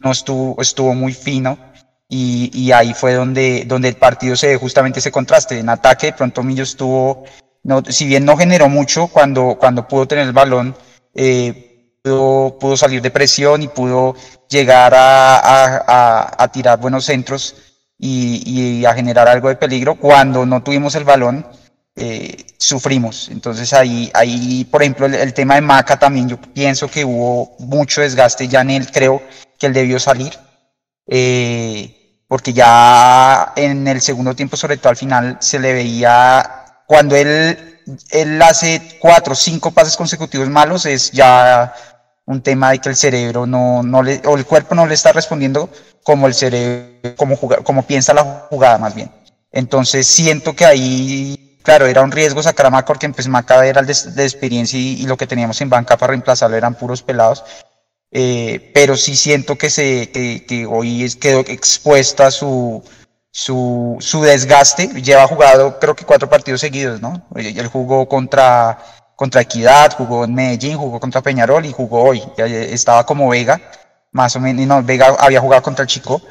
no estuvo, estuvo muy fino. Y, y, ahí fue donde, donde el partido se justamente ese contraste. En ataque, de pronto Millo estuvo, no, si bien no generó mucho cuando, cuando pudo tener el balón, eh, pudo, salir de presión y pudo llegar a, tirar buenos centros y, a generar algo de peligro. Cuando no tuvimos el balón, eh, sufrimos. Entonces ahí, ahí por ejemplo, el, tema de Maca también, yo pienso que hubo mucho desgaste ya en él, creo que él debió salir. Eh, porque ya en el segundo tiempo, sobre todo al final, se le veía cuando él él hace cuatro o cinco pases consecutivos malos, es ya un tema de que el cerebro no, no le, o el cuerpo no le está respondiendo como el cerebro, como, piensa la jugada más bien. Entonces siento que ahí, claro, era un riesgo sacar a Maca porque pues Maca era el de, experiencia y, lo que teníamos en banca para reemplazarlo eran puros pelados. Eh, pero sí siento que, se, que, hoy quedó expuesta su, su, su desgaste. Lleva jugado creo que cuatro partidos seguidos, ¿no? Él jugó contra, contra Equidad, jugó en Medellín, jugó contra Peñarol y jugó hoy. Estaba como Vega, más o menos, no, Vega había jugado contra el Chico.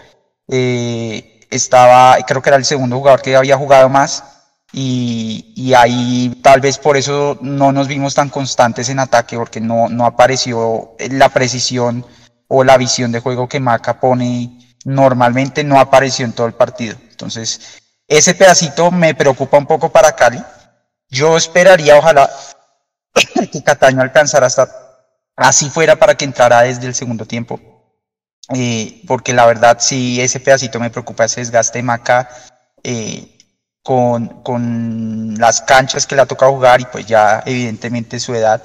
Eh, estaba, creo que era el segundo jugador que había jugado más. Y, y, ahí tal vez por eso no nos vimos tan constantes en ataque, porque no, no apareció la precisión o la visión de juego que Maca pone normalmente no apareció en todo el partido. Entonces, ese pedacito me preocupa un poco para Cali. Yo esperaría, ojalá, (coughs) que Cataño alcanzara hasta así fuera para que entrara desde el segundo tiempo. Eh, porque la verdad, sí, ese pedacito me preocupa, ese desgaste de Maca eh, con, con las canchas que le ha tocado jugar y pues ya evidentemente su edad,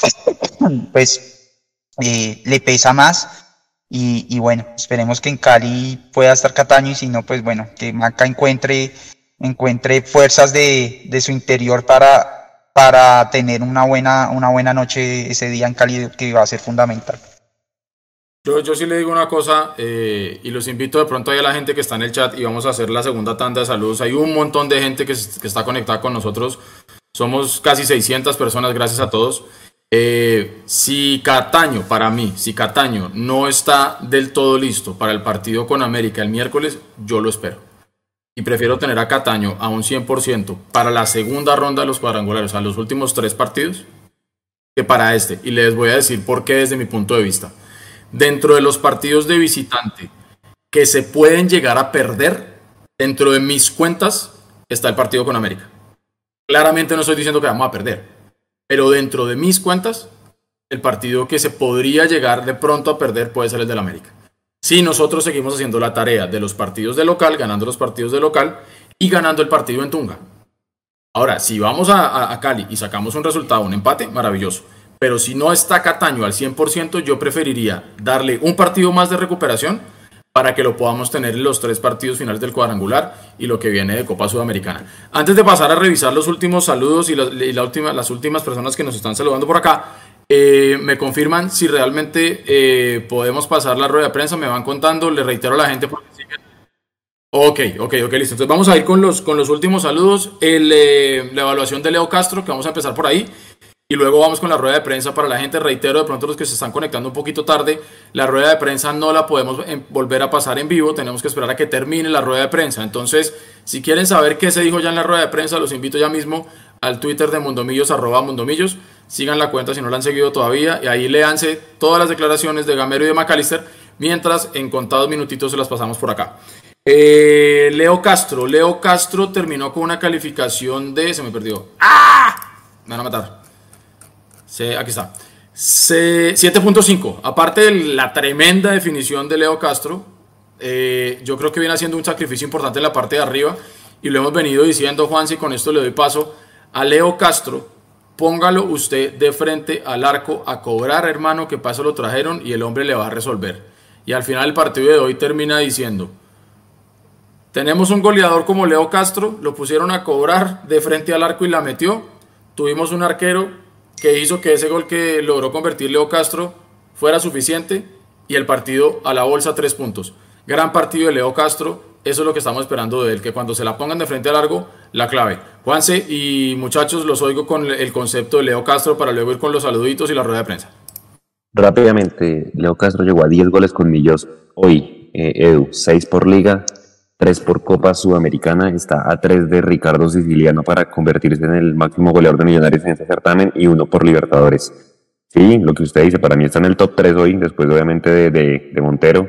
(coughs) pues eh, le pesa más y, bueno, esperemos que en Cali pueda estar Cataño y si no, pues bueno, que Maca encuentre, encuentre fuerzas de, de su interior para, para tener una buena, una buena noche ese día en Cali que va a ser fundamental.
Yo, yo sí le digo una cosa eh, y los invito de pronto a la gente que está en el chat y vamos a hacer la segunda tanda de saludos. Hay un montón de gente que, que está conectada con nosotros. Somos casi 600 personas, gracias a todos. Eh, si Cataño, para mí, si Cataño no está del todo listo para el partido con América el miércoles, yo lo espero. Y prefiero tener a Cataño a un 100% para la segunda ronda de los cuadrangulares, a los últimos tres partidos, que para este. Y les voy a decir por qué desde mi punto de vista. Dentro de los partidos de visitante que se pueden llegar a perder, dentro de mis cuentas está el partido con América. Claramente no estoy diciendo que vamos a perder pero dentro de mis cuentas, el partido que se podría llegar de pronto a perder puede ser el del América. Si nosotros seguimos haciendo la tarea de los partidos de local, ganando los partidos de local y ganando el partido en Tunga. Ahora, si vamos a, Cali y sacamos un resultado, un empate, maravilloso. Pero si no está Cataño al 100%, yo preferiría darle un partido más de recuperación para que lo podamos tener en los tres partidos finales del cuadrangular y lo que viene de Copa Sudamericana. Antes de pasar a revisar los últimos saludos y, la, última, las últimas personas que nos están saludando por acá, eh, me confirman si realmente eh, podemos pasar la rueda de prensa, me van contando, le reitero a la gente porque Ok, ok, ok, listo. Entonces vamos a ir con los, con los últimos saludos. El, eh, la evaluación de Leo Castro, que vamos a empezar por ahí. y luego vamos con la rueda de prensa para la gente. Reitero, de pronto los que se están conectando un poquito tarde, la rueda de prensa no la podemos em, volver a pasar en vivo, tenemos que esperar a que termine la rueda de prensa. Entonces, si quieren saber qué se dijo ya en la rueda de prensa, los invito ya mismo al Twitter de Mundomillos, arroba Mundomillos. Sigan la cuenta si no la han seguido todavía y ahí léanse todas las declaraciones de Gamero y de McAllister, mientras en contados minutitos se las pasamos por acá. Eh, Leo Castro, Leo Castro terminó con una calificación de... Se me perdió. ¡Ah! Me van a matar aquí está. 7.5. Aparte de la tremenda definición de Leo Castro, eh, yo creo que viene haciendo un sacrificio importante en la parte de arriba y lo hemos venido diciendo, Juan, si con esto le doy paso a Leo Castro. Póngalo usted de frente al arco a cobrar, hermano, que paso lo trajeron y el hombre le va a resolver. Y al final el partido de hoy termina diciendo, tenemos un goleador como Leo Castro, lo pusieron a cobrar de frente al arco y la metió. Tuvimos un arquero que hizo que ese gol que logró convertir Leo Castro fuera suficiente y el partido a la bolsa tres puntos. Gran partido de Leo Castro, eso es lo que estamos esperando de él, que cuando se la pongan de frente a largo, la clave. Juanse y muchachos, los oigo con el concepto de Leo Castro para luego ir con los saluditos y la rueda de prensa.
Rápidamente, Leo Castro llegó a 10 goles con Millos hoy, eh, Edu, 6 por liga, 3 por Copa Sudamericana, está a 3 de Ricardo Siciliano para convertirse en el máximo goleador de Millonarios en este certamen y uno por Libertadores. Sí, lo que usted dice, para mí está en el top 3 hoy, después obviamente de, de, Montero.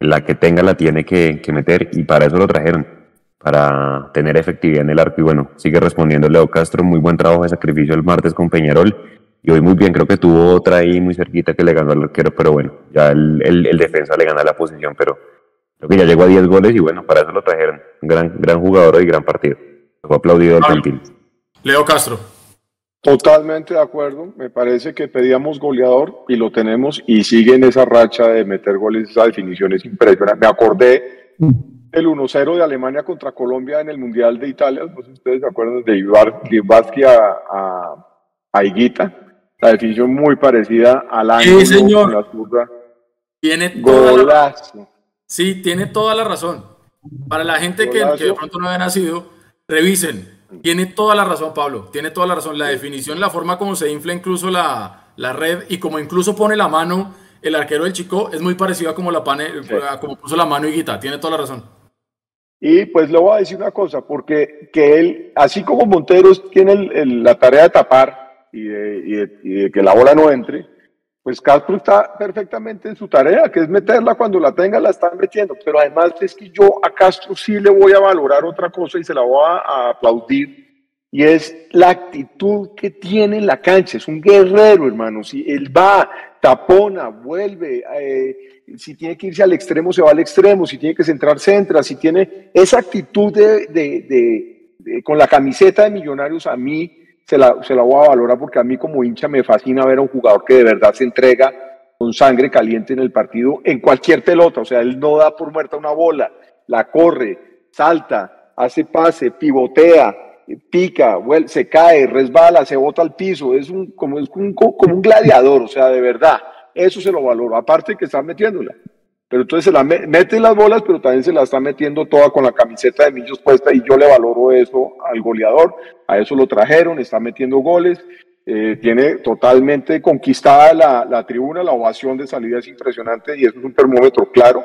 La que tenga la tiene que, que, meter y para eso lo trajeron, para tener efectividad en el arco. Y bueno, sigue respondiendo Leo Castro, muy buen trabajo de sacrificio el martes con Peñarol. Y hoy muy bien, creo que tuvo otra ahí muy cerquita que le ganó al arquero, pero bueno, ya el, el, el defensa le gana la posición, pero Creo que ya llegó a 10 goles y bueno, para eso lo trajeron. Gran, gran jugador y gran partido. Fue aplaudido el Campín.
Leo Castro.
Totalmente de acuerdo. Me parece que pedíamos goleador y lo tenemos y sigue en esa racha de meter goles. Esa definición es impresionante. Me acordé del 1-0 de Alemania contra Colombia en el Mundial de Italia. No sé si ustedes se acuerdan de Ibarski a, a, a Higuita. La definición muy parecida al año.
Sí, señor. La Tiene Golazo. Sí, tiene toda la razón. Para la gente que, de pronto no había nacido, revisen. Tiene toda la razón, Pablo. Tiene toda la razón. La definición, la forma como se infla incluso la, red y como incluso pone la mano el arquero del chico es muy parecido a como, la pane, como puso la mano Guita. Tiene toda la razón.
Y pues le voy a decir una cosa, porque que él, así como Monteros tiene la tarea de tapar y de que la bola no entre, pues Castro está perfectamente en su tarea, que es meterla cuando la tenga, la están metiendo. Pero además es que yo a Castro sí le voy a valorar otra cosa y se la voy a, aplaudir, y es la actitud que tiene en la cancha. Es un guerrero, hermano. Si él va, tapona, vuelve, eh, si tiene que irse al extremo, se va al extremo, si tiene que centrar, centra, si tiene esa actitud de, de, con la camiseta de Millonarios, a mí se la, se la voy a valorar porque a mí como hincha me fascina ver a un jugador que de verdad se entrega con sangre caliente en el partido en cualquier pelota. O sea, él no da por muerta una bola, la corre, salta, hace pase, pivotea, pica, se cae, resbala, se bota al piso. Es un, como, es un gladiador, o sea, de verdad. Eso se lo valoro. Aparte que está metiéndola. Pero entonces se la mete las bolas, pero también se la está metiendo toda con la camiseta de Millos puesta y yo le valoro eso al goleador. A eso lo trajeron, está metiendo goles, eh, tiene totalmente conquistada la, la, tribuna, la ovación de salida es impresionante y eso es un termómetro claro.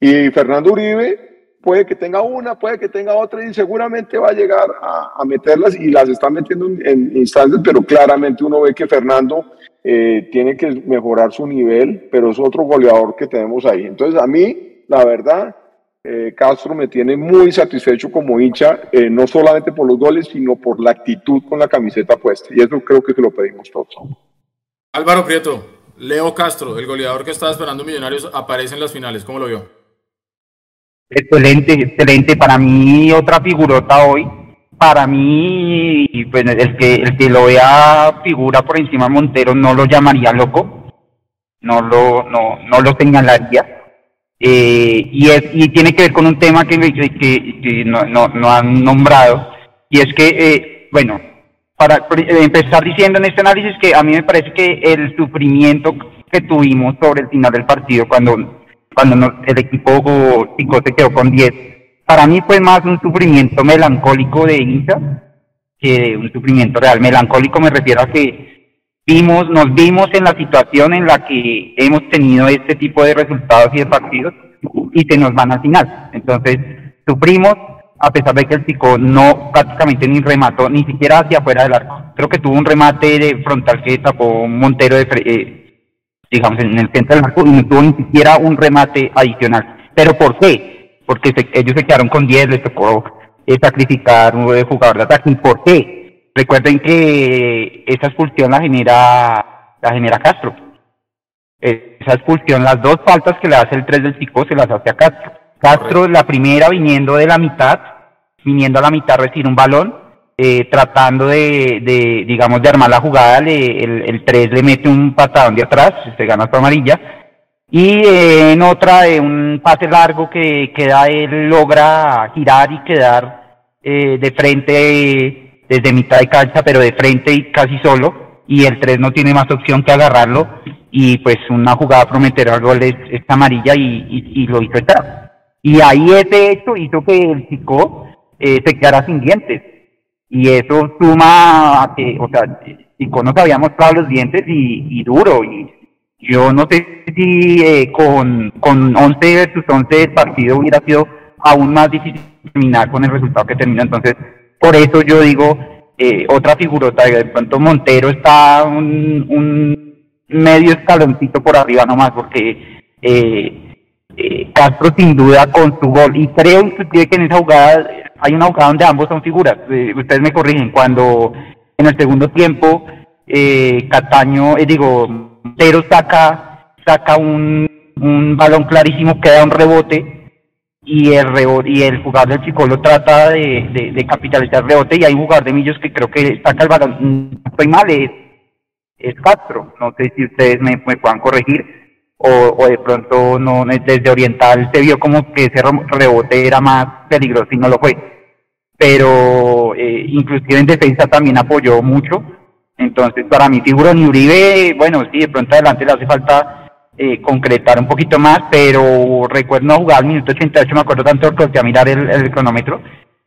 Y Fernando Uribe puede que tenga una, puede que tenga otra y seguramente va a llegar a, meterlas y las está metiendo en, en instantes, pero claramente uno ve que Fernando eh, tiene que mejorar su nivel, pero es otro goleador que tenemos ahí. Entonces, a mí, la verdad, eh, Castro me tiene muy satisfecho como hincha, eh, no solamente por los goles, sino por la actitud con la camiseta puesta. Y eso creo que se lo pedimos todos.
Álvaro Prieto, Leo Castro, el goleador que estaba esperando Millonarios, aparece en las finales. ¿Cómo lo vio?
Excelente, excelente. Para mí, otra figurota hoy para mí, el que, el que lo vea figura por encima de Montero no lo llamaría loco, no lo, no, no lo señalaría. Eh, y, es, y tiene que ver con un tema que, que, no, no, no, han nombrado, y es que, eh, bueno, para empezar diciendo en este análisis que a mí me parece que el sufrimiento que tuvimos sobre el final del partido, cuando, cuando el equipo Chico se quedó con 10, para mí fue más un sufrimiento melancólico de hincha que un sufrimiento real. Melancólico me refiero a que vimos, nos vimos en la situación en la que hemos tenido este tipo de resultados y de partidos y se nos van al final. Entonces, sufrimos, a pesar de que el chico no prácticamente ni remató, ni siquiera hacia afuera del arco. Creo que tuvo un remate de frontal que tapó Montero de, eh, digamos, en el centro del arco y no tuvo ni siquiera un remate adicional. ¿Pero por qué? Porque ellos se quedaron con 10, les tocó eh, sacrificar un jugador de ataque. ¿Y por qué? Recuerden que esa expulsión la genera, la genera Castro. Esa expulsión, las dos faltas que le hace el 3 del chico se las hace a Castro Castro, la primera viniendo de la mitad, viniendo a la mitad recibir un balón, eh, tratando de, de, digamos, de armar la jugada, le, el, el 3 le mete un patadón de atrás, se gana su amarilla, y eh, en otra de un pase largo que queda él logra girar y quedar eh, de frente desde mitad de cancha, pero de frente y casi solo, y el 3 no tiene más opción que agarrarlo, y pues una jugada prometedora al gol es, amarilla y, y, y lo hizo entrar. Y ahí ese hecho hizo que el chico eh, se quedara sin dientes. Y eso suma a que, o sea, el chico nos había mostrado los dientes y, duro. Y yo no sé si eh, con, con 11 versus 11 el partido hubiera sido aún más difícil terminar con el resultado que terminó. Entonces, por eso yo digo, eh, otra figurota, de pronto Montero está un, un medio escaloncito por arriba nomás, porque eh, eh, Castro sin duda con su gol. Y creo que en esa jugada hay una jugada donde ambos son figuras. Eh, ustedes me corrigen, cuando en el segundo tiempo eh, Cataño, eh, digo, Montero saca, saca un, un balón clarísimo, queda un rebote y el rebote, y el jugador del Chicolo trata de, de, capitalizar el rebote y hay un jugador de Millos que creo que saca el balón, estoy mal, es, es Castro, no sé si ustedes me, me puedan corregir, o, de pronto no desde Oriental se vio como que ese rebote era más peligroso y no lo fue. Pero eh, inclusive en defensa también apoyó mucho. Entonces, para mí, figura ni Uribe, bueno, sí, de pronto adelante le hace falta eh, concretar un poquito más, pero recuerdo jugar al minuto 88, me acuerdo tanto porque a mirar el, el cronómetro,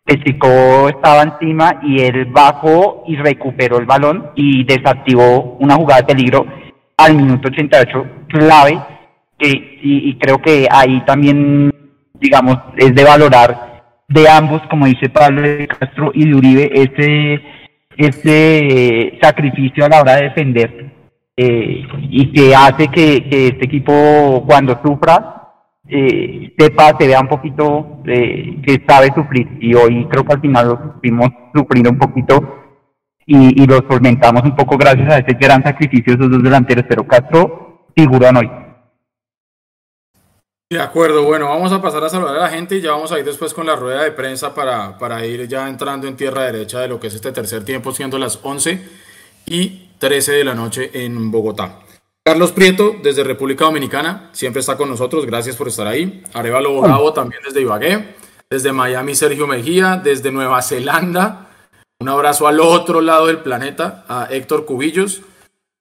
el chico estaba encima y él bajó y recuperó el balón y desactivó una jugada de peligro al minuto 88 clave y, creo que ahí también, digamos, es de valorar de ambos, como dice Pablo de Castro y de Uribe, ese, ese sacrificio a la hora de defender eh, y que hace que, este equipo cuando sufra eh, sepa, se vea un poquito eh, que sabe sufrir. Y hoy creo que al final lo supimos sufrir un poquito y, y los solventamos un poco gracias a ese gran sacrificio de esos dos delanteros, pero Castro figuran hoy.
De acuerdo, bueno, vamos a pasar a saludar a la gente y ya vamos a ir después con la rueda de prensa para, para ir ya entrando en tierra derecha de lo que es este tercer tiempo, siendo las 11 y 13 de la noche en Bogotá. Carlos Prieto, desde República Dominicana, siempre está con nosotros, gracias por estar ahí. Arevalo Bravo también desde Ibagué. Desde Miami, Sergio Mejía. Desde Nueva Zelanda, un abrazo al otro lado del planeta, a Héctor Cubillos.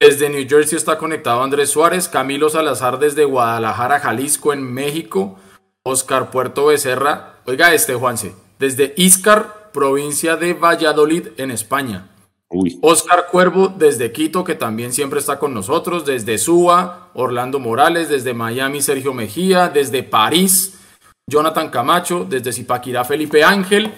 Desde New Jersey está conectado Andrés Suárez, Camilo Salazar desde Guadalajara, Jalisco, en México, Oscar Puerto Becerra, oiga este Juanse, desde Iscar, provincia de Valladolid, en España. Oscar Cuervo desde Quito, que también siempre está con nosotros, desde Suba, Orlando Morales, desde Miami, Sergio Mejía, desde París, Jonathan Camacho, desde Zipaquirá, Felipe Ángel,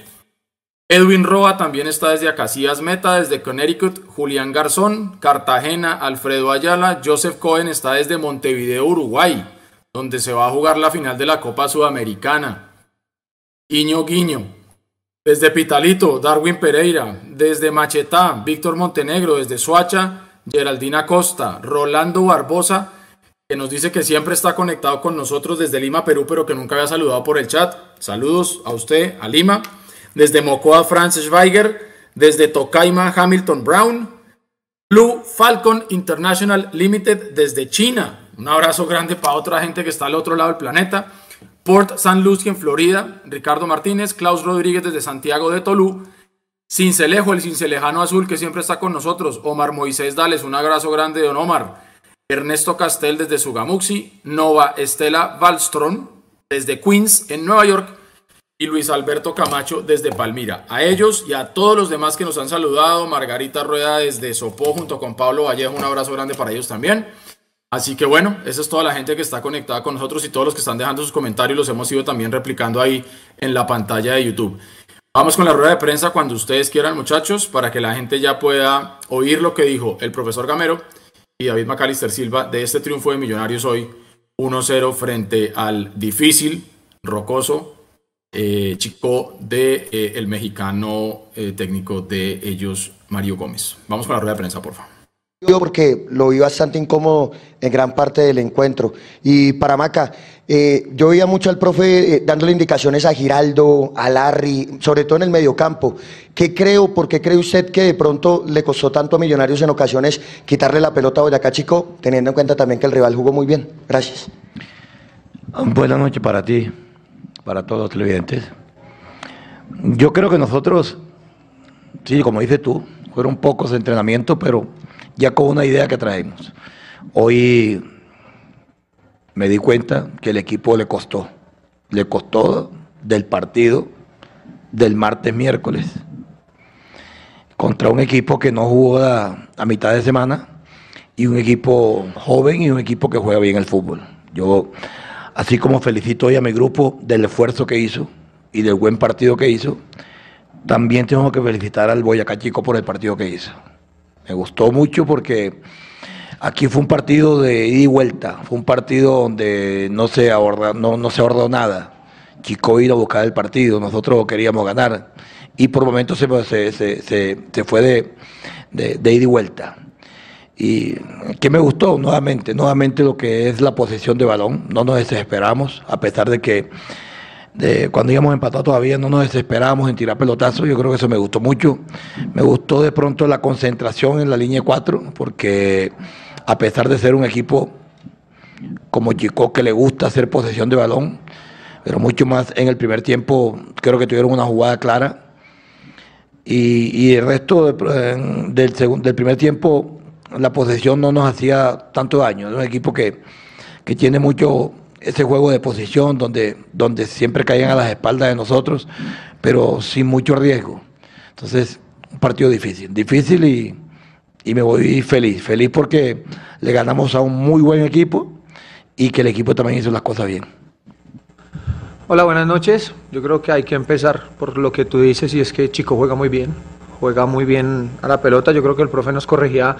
Edwin Roa también está desde Acacias Meta, desde Connecticut, Julián Garzón, Cartagena, Alfredo Ayala, Joseph Cohen está desde Montevideo, Uruguay, donde se va a jugar la final de la Copa Sudamericana. Guiño Guiño, desde Pitalito, Darwin Pereira, desde Machetá, Víctor Montenegro, desde Suacha, Geraldina Costa, Rolando Barbosa, que nos dice que siempre está conectado con nosotros desde Lima, Perú, pero que nunca había saludado por el chat. Saludos a usted, a Lima desde Mocoa Francis Schweiger, desde Tokaima Hamilton Brown, Blue Falcon International Limited desde China. Un abrazo grande para otra gente que está al otro lado del planeta. Port St. Lucie en Florida, Ricardo Martínez, Klaus Rodríguez desde Santiago de Tolú, Cincelejo, el cincelejano azul que siempre está con nosotros, Omar Moisés Dales, un abrazo grande, don Omar, Ernesto Castel desde Sugamuxi, Nova Estela Wallström desde Queens en Nueva York, y Luis Alberto Camacho desde Palmira. A ellos y a todos los demás que nos han saludado, Margarita Rueda desde Sopó junto con Pablo Vallejo, un abrazo grande para ellos también. Así que bueno, esa es toda la gente que está conectada con nosotros y todos los que están dejando sus comentarios los hemos ido también replicando ahí en la pantalla de YouTube. Vamos con la rueda de prensa cuando ustedes quieran, muchachos, para que la gente ya pueda oír lo que dijo el profesor Gamero y David Macalister Silva de este triunfo de Millonarios hoy 1-0 frente al difícil, rocoso eh, chico de eh, el mexicano eh, técnico de ellos, Mario Gómez. Vamos con la rueda de prensa, por favor.
Porque lo vi bastante incómodo en gran parte del encuentro. Y para Maca, yo veía mucho al profe dándole indicaciones a Giraldo, a Larry, sobre todo en el mediocampo. ¿Qué creo, por qué cree usted que de pronto le costó tanto a Millonarios en ocasiones quitarle la pelota a Boyacá Chico, teniendo en cuenta también que el rival jugó muy bien? Gracias.
Buenas noches para ti para todos los televidentes. Yo creo que nosotros, sí, como dices tú, fueron pocos entrenamientos, pero ya con una idea que traemos. Hoy me di cuenta que el equipo le costó, le costó del partido del martes miércoles contra un equipo que no jugó a, a, mitad de semana y un equipo joven y un equipo que juega bien el fútbol. Yo Así como felicito hoy a mi grupo del esfuerzo que hizo y del buen partido que hizo, también tengo que felicitar al Boyacá Chico por el partido que hizo. Me gustó mucho porque aquí fue un partido de ida y vuelta, fue un partido donde no se abordó, no, se abordó nada. Chico iba a buscar el partido, nosotros queríamos ganar y por momentos se, se, fue de, de, de ida y vuelta y que me gustó nuevamente, nuevamente lo que es la posesión de balón, no nos desesperamos, a pesar de que cuando íbamos empatados todavía no nos desesperamos en tirar pelotazos, yo creo que eso me gustó mucho, me gustó de pronto la concentración en la línea 4, porque a pesar de ser un equipo como Chico que le gusta hacer posesión de balón, pero mucho más en el primer tiempo creo que tuvieron una jugada clara. Y, el resto del, del primer tiempo la posesión no nos hacía tanto daño. Es un equipo que, tiene mucho ese juego de posición donde, donde siempre caían a las espaldas de nosotros, pero sin mucho riesgo. Entonces, un partido difícil, difícil y, y me voy feliz, feliz porque le ganamos a un muy buen equipo y que el equipo también hizo las cosas bien.
Hola, buenas noches. Yo creo que hay que empezar por lo que tú dices y es que Chico juega muy bien, juega muy bien a la pelota. Yo creo que el profe nos corregía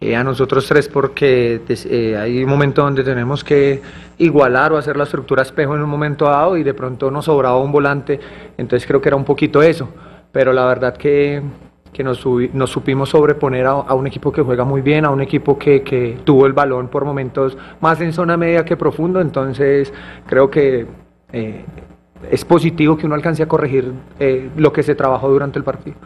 eh, a nosotros tres porque eh, hay un momento donde tenemos que igualar o hacer la estructura espejo en un momento dado y de pronto nos sobraba un volante, entonces creo que era un poquito eso, pero la verdad que, que nos, supimos sobreponer a, un equipo que juega muy bien, a un equipo que, que, tuvo el balón por momentos más en zona media que profundo, entonces creo que eh, es positivo que uno alcance a corregir lo que se trabajó durante el partido.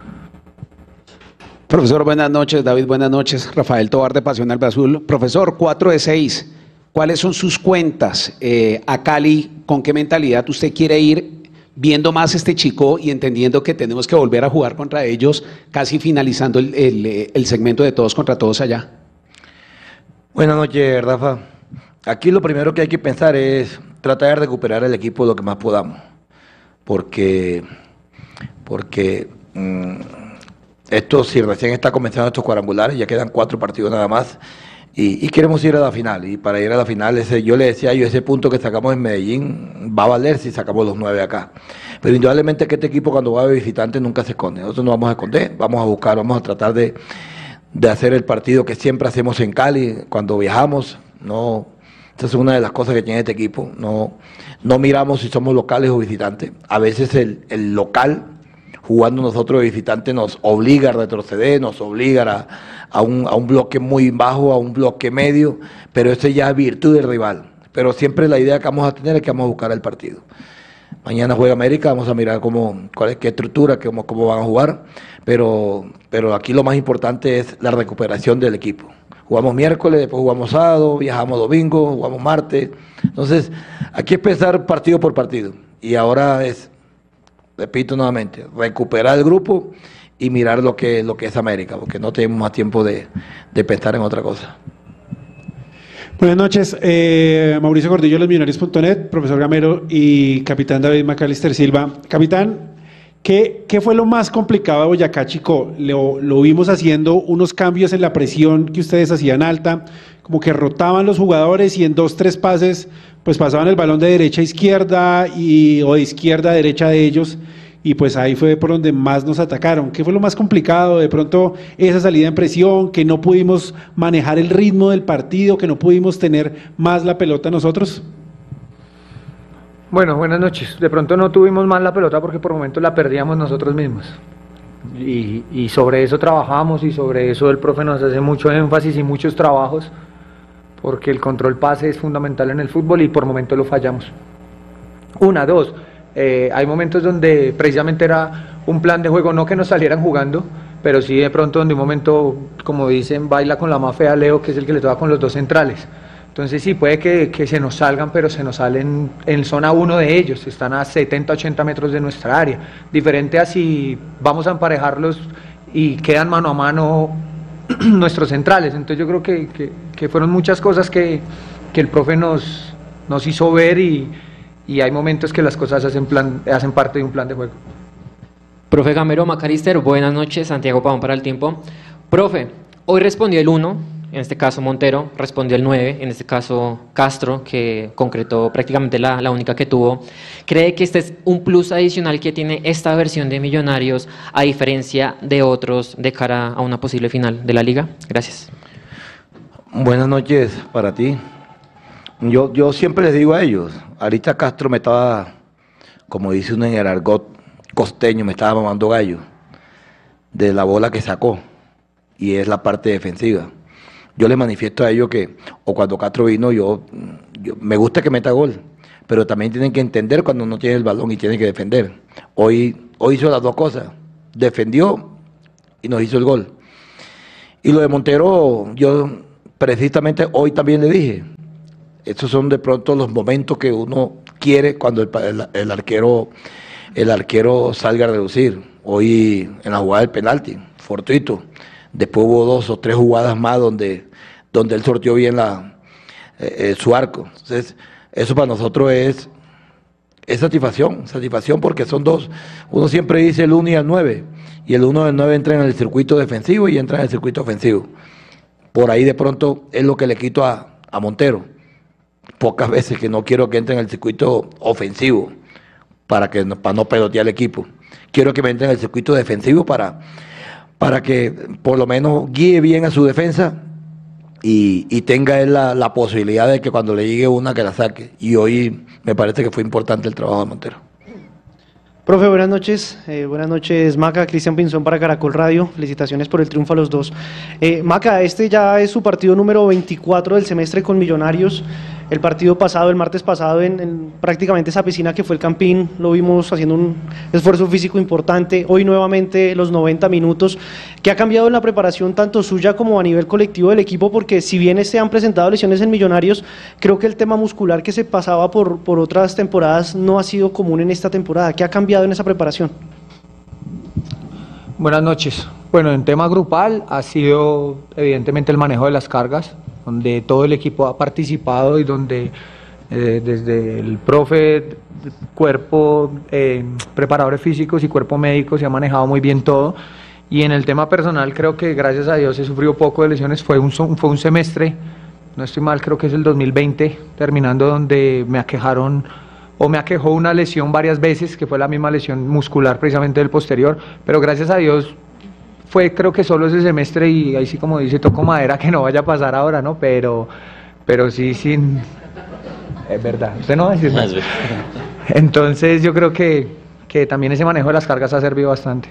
Profesor, buenas noches. David, buenas noches. Rafael Tobar de Pasión Alba Azul. Profesor, 4 de 6. ¿Cuáles son sus cuentas eh, a Cali? ¿Con qué mentalidad usted quiere ir viendo más este chico y entendiendo que tenemos que volver a jugar contra ellos, casi finalizando el, el segmento de todos contra todos allá?
Buenas noches, Rafa. Aquí lo primero que hay que pensar es tratar de recuperar el equipo lo que más podamos. Porque, porque mm, esto, si recién está comenzando estos cuadrangulares, ya quedan cuatro partidos nada más. Y, queremos ir a la final. Y para ir a la final, ese, yo le decía yo, ese punto que sacamos en Medellín va a valer si sacamos los nueve acá. Pero indudablemente que este equipo cuando va de visitante nunca se esconde. Nosotros no vamos a esconder, vamos a buscar, vamos a tratar de, de hacer el partido que siempre hacemos en Cali cuando viajamos. No, esa es una de las cosas que tiene este equipo. No, no miramos si somos locales o visitantes. A veces el, el local jugando nosotros de visitante nos obliga a retroceder, nos obliga a, un, a un bloque muy bajo, a un bloque medio, pero eso ya es virtud del rival. Pero siempre la idea que vamos a tener es que vamos a buscar el partido. Mañana juega América, vamos a mirar cómo, cuál es, qué estructura, cómo, cómo van a jugar, pero, pero aquí lo más importante es la recuperación del equipo. Jugamos miércoles, después jugamos sábado, viajamos domingo, jugamos martes. Entonces, aquí es pensar partido por partido. Y ahora es repito nuevamente, recuperar el grupo y mirar lo que, lo que es América, porque no tenemos más tiempo de, pensar en otra cosa.
Buenas noches, eh, Mauricio Gordillo, los millonarios.net, profesor Gamero y capitán David Macalister Silva. Capitán, ¿qué, ¿qué, fue lo más complicado de Boyacá, chico? Lo, lo, vimos haciendo unos cambios en la presión que ustedes hacían alta, como que rotaban los jugadores y en dos, tres pases, pues pasaban el balón de derecha a izquierda y, o de izquierda a derecha de ellos y pues ahí fue por donde más nos atacaron. ¿Qué fue lo más complicado? De pronto esa salida en presión, que no pudimos manejar el ritmo del partido, que no pudimos tener más la pelota nosotros.
Bueno, buenas noches. De pronto no tuvimos más la pelota porque por momentos la perdíamos nosotros mismos. Y, y sobre eso trabajamos y sobre eso el profe nos hace mucho énfasis y muchos trabajos porque el control pase es fundamental en el fútbol y por momentos lo fallamos. Una, dos, eh, hay momentos donde precisamente era un plan de juego, no que nos salieran jugando, pero sí de pronto donde un momento, como dicen, baila con la más Leo, que es el que le toca con los dos centrales. Entonces sí, puede que, se nos salgan, pero se nos salen en zona 1 de ellos, están a 70, 80 metros de nuestra área. Diferente a si vamos a emparejarlos y quedan mano a mano (clears throat) nuestros centrales. Entonces yo creo que, fueron muchas cosas que, que el profe nos, nos hizo ver y, y hay momentos que las cosas hacen, plan, hacen parte de un plan de juego.
Profe Gamero Macarister, buenas noches, Santiago Pavón para el tiempo. Profe, hoy respondió el 1, en este caso Montero, respondió el 9, en este caso Castro, que concretó prácticamente la, única que tuvo. ¿Cree que este es un plus adicional que tiene esta versión de Millonarios a diferencia de otros de cara a una posible final de la liga? Gracias.
Buenas noches para ti, yo, yo siempre les digo a ellos, ahorita Castro me estaba, como dice uno en el argot costeño, me estaba mamando gallo de la bola que sacó, y es la parte defensiva. Yo les manifiesto a ellos que, o cuando Castro vino, yo, me gusta que meta gol, pero también tienen que entender cuando no tiene el balón y tiene que defender. Hoy, hoy hizo las dos cosas, defendió y nos hizo el gol. Y lo de Montero, yo precisamente hoy también le dije, estos son de pronto los momentos que uno quiere cuando el, arquero el arquero salga a reducir. Hoy en la jugada del penalti, fortuito. Después hubo dos o tres jugadas más donde, donde él sortió bien la, eh, eh, su arco. Entonces, eso para nosotros es, satisfacción, satisfacción porque son dos. Uno siempre dice el 1 y el 9, y el 1 y el 9 entra en el circuito defensivo y entra en el circuito ofensivo. Por ahí de pronto es lo que le quito a, a Montero pocas veces que no quiero que entre en el circuito ofensivo para, que, para no pelotear el equipo. Quiero que me entre en el circuito defensivo para, para que por lo menos guíe bien a su defensa y, y tenga él la, la, posibilidad de que cuando le llegue una que la saque. Y hoy me parece que fue importante el trabajo de Montero.
Profe, buenas noches. Eh, buenas noches, Maca. Cristian Pinzón para Caracol Radio. Felicitaciones por el triunfo a los dos. Eh, Maca, este ya es su partido número 24 del semestre con Millonarios. El partido pasado, el martes pasado, en, prácticamente esa piscina que fue el Campín, lo vimos haciendo un esfuerzo físico importante. Hoy nuevamente los 90 minutos. ¿Qué ha cambiado en la preparación tanto suya como a nivel colectivo del equipo? Porque si bien se han presentado lesiones en Millonarios, creo que el tema muscular que se pasaba por, por otras temporadas no ha sido común en esta temporada. ¿Qué ha cambiado en esa preparación?
Buenas noches. Bueno, en tema grupal ha sido evidentemente el manejo de las cargas donde todo el equipo ha participado y donde eh, desde el profe, cuerpo, eh, preparadores físicos y cuerpo médico se ha manejado muy bien todo. Y en el tema personal creo que gracias a Dios he sufrido poco de lesiones, fue un, fue un semestre, no estoy mal, creo que es el 2020, terminando donde me aquejaron o me aquejó una lesión varias veces, que fue la misma lesión muscular precisamente del posterior, pero gracias a Dios fue creo que solo ese semestre y ahí sí como dice, toco madera que no vaya a pasar ahora, ¿no? Pero, pero sí, sin... Es verdad, usted no va a decir nada. (laughs) Entonces yo creo que, que también ese manejo de las cargas ha servido bastante.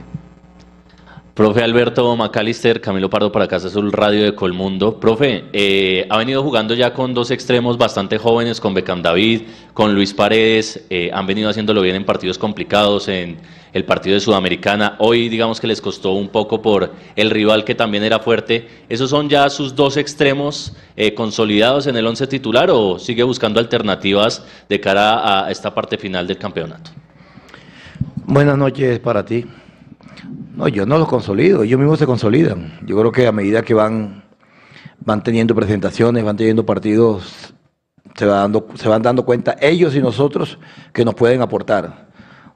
Profe Alberto Macalister, Camilo Pardo para Casa Azul Radio de Colmundo. Profe, eh, ha venido jugando ya con dos extremos bastante jóvenes, con Beckham David, con Luis Paredes, eh, han venido haciéndolo bien en partidos complicados, en el partido de Sudamericana. Hoy digamos que les costó un poco por el rival que también era fuerte. ¿Esos son ya sus dos extremos eh, consolidados en el once titular o sigue buscando alternativas de cara a esta parte final del campeonato?
Buenas noches para ti. No, yo no los consolido, ellos mismos se consolidan. Yo creo que a medida que van, van teniendo presentaciones, van teniendo partidos, se, dando, se van dando cuenta ellos y nosotros que nos pueden aportar.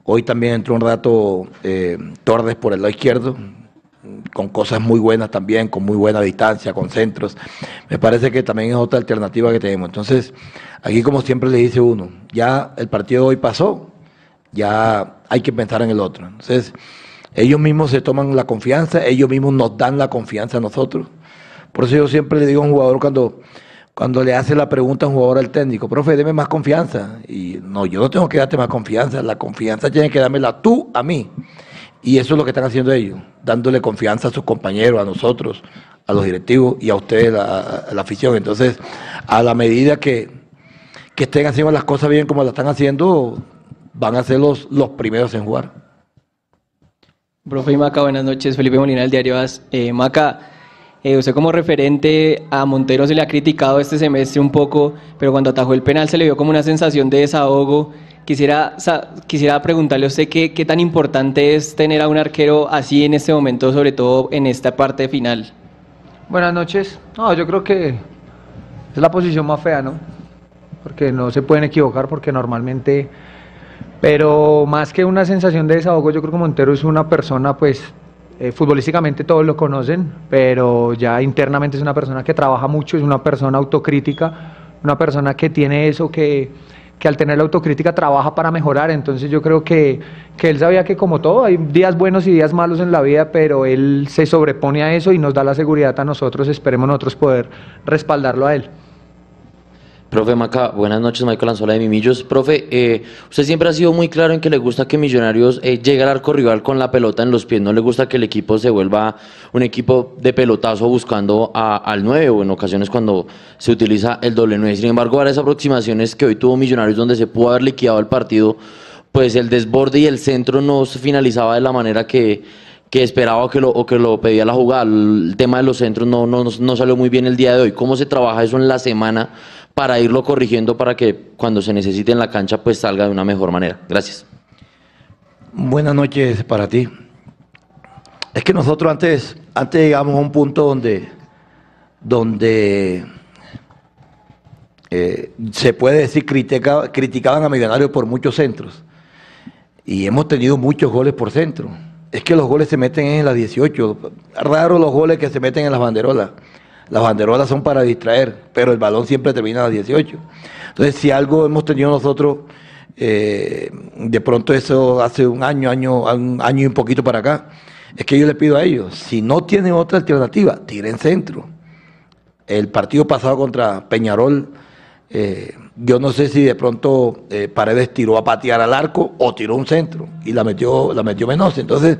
Hoy también entró un rato eh, Torres por el lado izquierdo, con cosas muy buenas también, con muy buena distancia, con centros. Me parece que también es otra alternativa que tenemos. Entonces, aquí como siempre le dice uno, ya el partido de hoy pasó, ya hay que pensar en el otro. Entonces, ellos mismos se toman la confianza, ellos mismos nos dan la confianza a nosotros. Por eso yo siempre le digo a un jugador cuando, cuando le hace la pregunta a un jugador al técnico, profe, deme más confianza. Y no, yo no tengo que darte más confianza, la confianza tiene que dármela tú a mí. Y eso es lo que están haciendo ellos, dándole confianza a sus compañeros, a nosotros, a los directivos y a ustedes, a, la afición. Entonces, a la medida que, que, estén haciendo las cosas bien como las están haciendo, van a ser los, los primeros en jugar.
Profe Maca, buenas noches. Felipe Molina del diario AS. Eh, Maca, eh, usted como referente a Montero se le ha criticado este semestre un poco, pero cuando atajó el penal se le vio como una sensación de desahogo. Quisiera, quisiera preguntarle a usted qué, qué tan importante es tener a un arquero así en este momento, sobre todo en esta parte final.
Buenas noches. No, yo creo que es la posición más fea, ¿no? Porque no se pueden equivocar, porque normalmente. Pero más que una sensación de desahogo, yo creo que Montero es una persona, pues, eh, futbolísticamente todos lo conocen, pero ya internamente es una persona que trabaja mucho, es una persona autocrítica, una persona que tiene eso que que al tener la autocrítica trabaja para mejorar. Entonces yo creo que, que él sabía que como todo, hay días buenos y días malos en la vida, pero él se sobrepone a eso y nos da la seguridad a nosotros, esperemos nosotros poder respaldarlo a él.
Profe Maca, buenas noches, Michael Anzola de Mimillos. Profe, eh, usted siempre ha sido muy claro en que le gusta que Millonarios eh, llegue al arco rival con la pelota en los pies, no le gusta que el equipo se vuelva un equipo de pelotazo buscando al 9 o en ocasiones cuando se utiliza el doble 9. Sin embargo, varias aproximaciones que hoy tuvo Millonarios donde se pudo haber liquidado el partido, pues el desborde y el centro no se finalizaba de la manera que, que esperaba que lo, o que lo pedía la jugada. El tema de los centros no, no, no salió muy bien el día de hoy. ¿Cómo se trabaja eso en la semana? Para irlo corrigiendo para que cuando se necesite en la cancha pues salga de una mejor manera. Gracias.
Buenas noches para ti. Es que nosotros antes, antes llegamos a un punto donde, donde eh, se puede decir critica, criticaban a Millonarios por muchos centros. Y hemos tenido muchos goles por centro. Es que los goles se meten en las 18. Raro los goles que se meten en las banderolas. Las banderolas son para distraer, pero el balón siempre termina a las 18. Entonces, si algo hemos tenido nosotros, eh, de pronto eso hace un año, año, un año y un poquito para acá, es que yo le pido a ellos, si no tienen otra alternativa, tiren centro. El partido pasado contra Peñarol, eh, yo no sé si de pronto eh, Paredes tiró a patear al arco o tiró un centro y la metió, la metió menos. Entonces,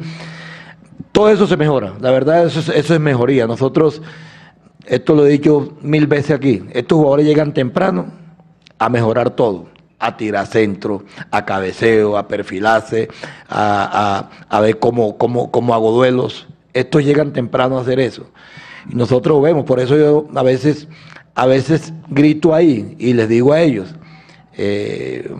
todo eso se mejora. La verdad, eso eso es mejoría. Nosotros esto lo he dicho mil veces aquí, estos jugadores llegan temprano a mejorar todo, a tirar centro, a cabeceo, a perfilarse, a, ver cómo, cómo, cómo hago duelos. Estos llegan temprano a hacer eso. Y nosotros vemos, por eso yo a veces, a veces grito ahí y les digo a ellos, eh,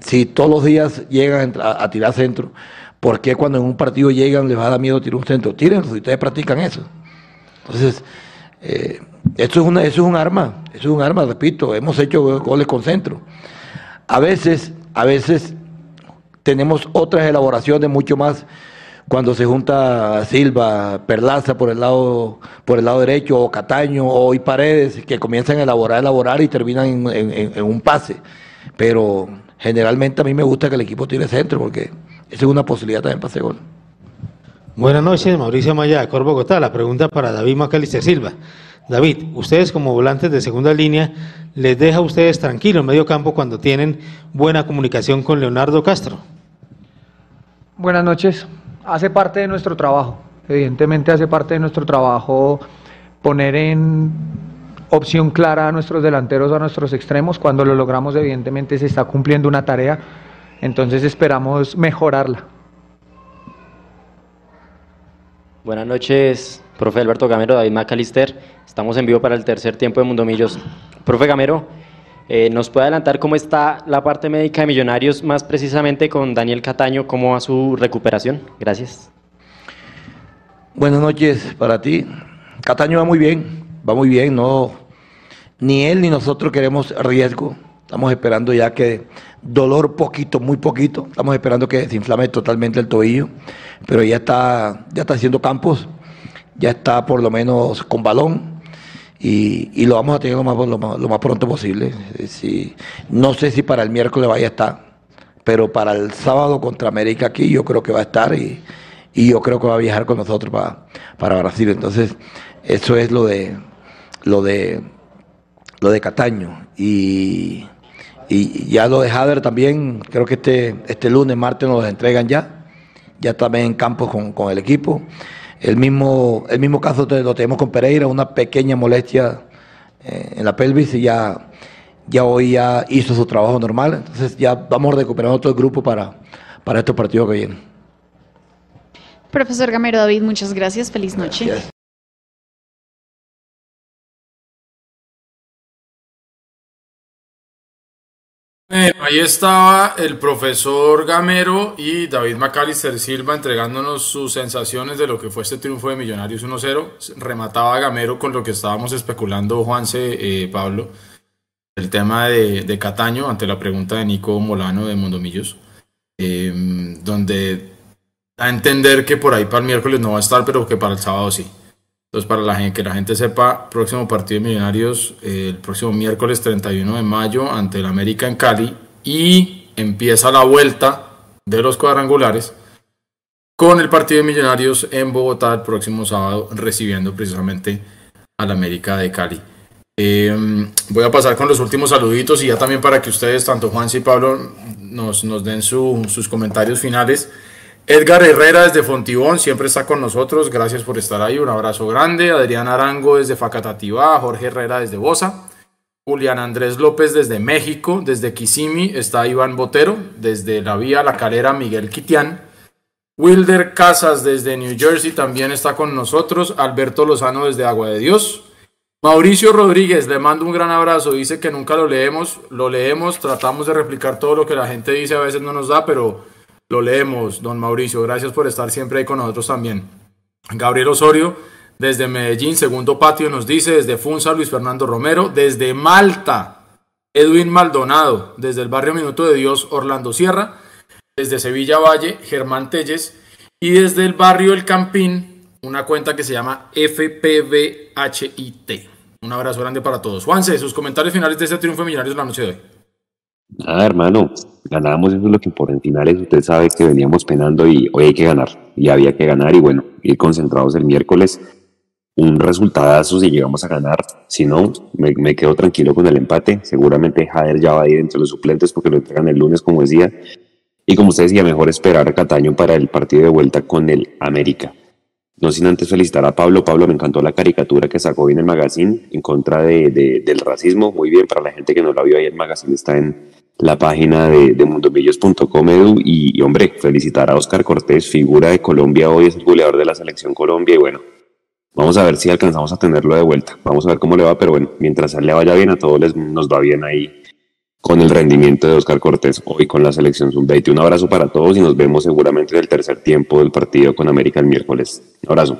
si todos los días llegan a, tirar centro, ¿por qué cuando en un partido llegan les va a dar miedo tirar un centro? Tírenlo, si ustedes practican eso. Entonces, eh, esto, es una, eso es un arma, eso es un arma, repito, hemos hecho goles con centro. A veces, a veces tenemos otras elaboraciones mucho más cuando se junta Silva, Perlaza por el lado, por el lado derecho, o Cataño, o y Paredes, que comienzan a elaborar, elaborar y terminan en, un pase. Pero generalmente a mí me gusta que el equipo tire centro, porque esa es una posibilidad también para hacer gol.
Buenas noches, Mauricio Maya, de Cor Bogotá. La pregunta para David Macalister Silva. David, ustedes como volantes de segunda línea, ¿les deja a ustedes tranquilo en medio campo cuando tienen buena comunicación con Leonardo Castro?
Buenas noches. Hace parte de nuestro trabajo. Evidentemente hace parte de nuestro trabajo poner en opción clara a nuestros delanteros, a nuestros extremos. Cuando lo logramos, evidentemente se está cumpliendo una tarea. Entonces esperamos mejorarla.
Buenas noches, profe Alberto Gamero, David Macalister. Estamos en vivo para el tercer tiempo de Mundo Millos. Profe Gamero, eh, ¿nos puede adelantar cómo está la parte médica de Millonarios, más precisamente con Daniel Cataño, cómo va su recuperación? Gracias.
Buenas noches para ti. Cataño va muy bien, va muy bien, no, ni él ni nosotros queremos riesgo. Estamos esperando ya que dolor poquito, muy poquito. Estamos esperando que se inflame totalmente el tobillo, pero ya está, ya está haciendo campos, ya está por lo menos con balón y, lo vamos a tener lo más, lo más, pronto posible. Si, no sé si para el miércoles vaya a estar, pero para el sábado contra América aquí yo creo que va a estar y, yo creo que va a viajar con nosotros para, para Brasil. Entonces, eso es lo de lo de lo de Cataño y, y ya lo de Hader también creo que este este lunes martes nos lo entregan ya ya también en campo con, con el equipo el mismo, el mismo caso lo tenemos con Pereira, una pequeña molestia eh, en la pelvis y ya, ya hoy ya hizo su trabajo normal. Entonces ya vamos recuperando todo el grupo para, para estos partidos que vienen.
Profesor Gamero David, muchas gracias. Feliz noche.
Ahí estaba el profesor Gamero y David Macalister Silva entregándonos sus sensaciones de lo que fue este triunfo de Millonarios 1-0. Remataba Gamero con lo que estábamos especulando, Juanse, eh, Pablo, el tema de, Cataño ante la pregunta de Nico Molano de Mondomillos, em, donde a entender que por ahí para el miércoles no va a estar, pero que para el sábado sí. Entonces, para la gente, que la gente sepa, próximo partido de Millonarios eh, el próximo miércoles 31 de mayo ante el América en Cali y empieza la vuelta de los cuadrangulares con el partido de Millonarios en Bogotá el próximo sábado recibiendo precisamente al América de Cali. Em, voy a pasar con los últimos saluditos y ya también para que ustedes, tanto Juan y Pablo, nos, nos den sus comentarios finales. Edgar Herrera desde Fontibón siempre está con nosotros. Gracias por estar ahí. Un abrazo grande. Adrián Arango desde Facatativá. Jorge Herrera desde Bosa. Julián Andrés López desde México. Desde Kisimi está Iván Botero. Desde la Vía La Calera Miguel Quitián. Wilder Casas desde New Jersey también está con nosotros. Alberto Lozano desde Agua de Dios. Mauricio Rodríguez, le mando un gran abrazo. Dice que nunca lo leemos. Lo leemos, tratamos de replicar todo lo que la gente dice. A veces no nos da, pero lo leemos, don Mauricio. Gracias por estar siempre ahí con nosotros también. Gabriel Osorio, desde Medellín, segundo patio, nos dice, desde Funza, Luis Fernando Romero, desde Malta, Edwin Maldonado, desde el barrio Minuto de Dios, Orlando Sierra, desde Sevilla Valle, Germán Telles, y desde el barrio El Campín, una cuenta que se llama FPVHIT. Un abrazo grande para todos. Juanse, sus comentarios finales de este triunfo de Millonarios de la noche de hoy.
Ah, hermano, ganábamos, eso es lo que por en finales usted sabe que veníamos penando y hoy hay que ganar. Y había que ganar y bueno, ir concentrados el miércoles. Un resultadazo si llegamos a ganar. Si no, me, quedo tranquilo con el empate. Seguramente Jader ya va a ir entre los suplentes porque lo entregan el lunes, como decía. Y como usted decía, mejor esperar a Cataño para el partido de vuelta con el América. No sin antes felicitar a Pablo. Pablo, me encantó la caricatura que sacó en el magazine en contra de, del racismo. Muy bien, para la gente que no la vio ahí, el magazine está en, la página de, de mundomillos.com edu y, hombre, felicitar a Oscar Cortés, figura de Colombia hoy, es el goleador de la selección Colombia y bueno, vamos a ver si alcanzamos a tenerlo de vuelta, vamos a ver cómo le va, pero bueno, mientras le vaya bien a todos les, nos va bien ahí con el rendimiento de Oscar Cortés hoy con la selección sub-20. Un abrazo para todos y nos vemos seguramente en el tercer tiempo del partido con América el miércoles. Un abrazo.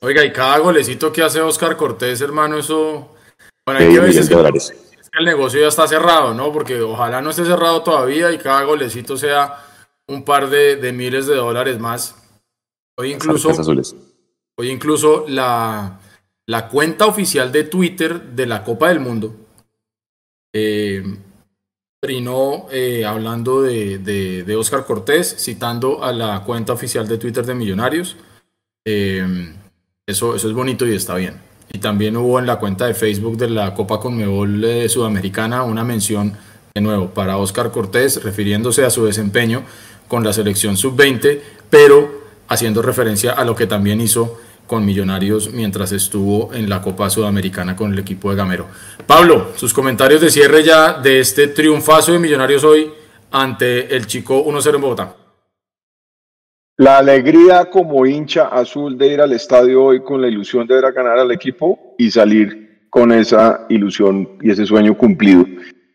Oiga, y cada golecito que hace Oscar Cortés, hermano, eso...
Bueno, hay que de dólares
el negocio ya está cerrado, ¿no? Porque ojalá no esté cerrado todavía y cada golecito sea un par de, miles de dólares más. Hoy incluso, hoy incluso la, la, cuenta oficial de Twitter de la Copa del Mundo eh, eh hablando de, de, Oscar Cortés, citando a la cuenta oficial de Twitter de Millonarios. Eh, eso, eso es bonito y está bien. Y también hubo en la cuenta de Facebook de la Copa Conmebol eh, Sudamericana una mención de nuevo para Oscar Cortés, refiriéndose a su desempeño con la selección sub-20, pero haciendo referencia a lo que también hizo con Millonarios mientras estuvo en la Copa Sudamericana con el equipo de Gamero. Pablo, sus comentarios de cierre ya de este triunfazo de Millonarios hoy ante el Chico 1-0 en Bogotá.
La alegría como hincha azul de ir al estadio hoy con la ilusión de ver a ganar al equipo y salir con esa ilusión y ese sueño cumplido.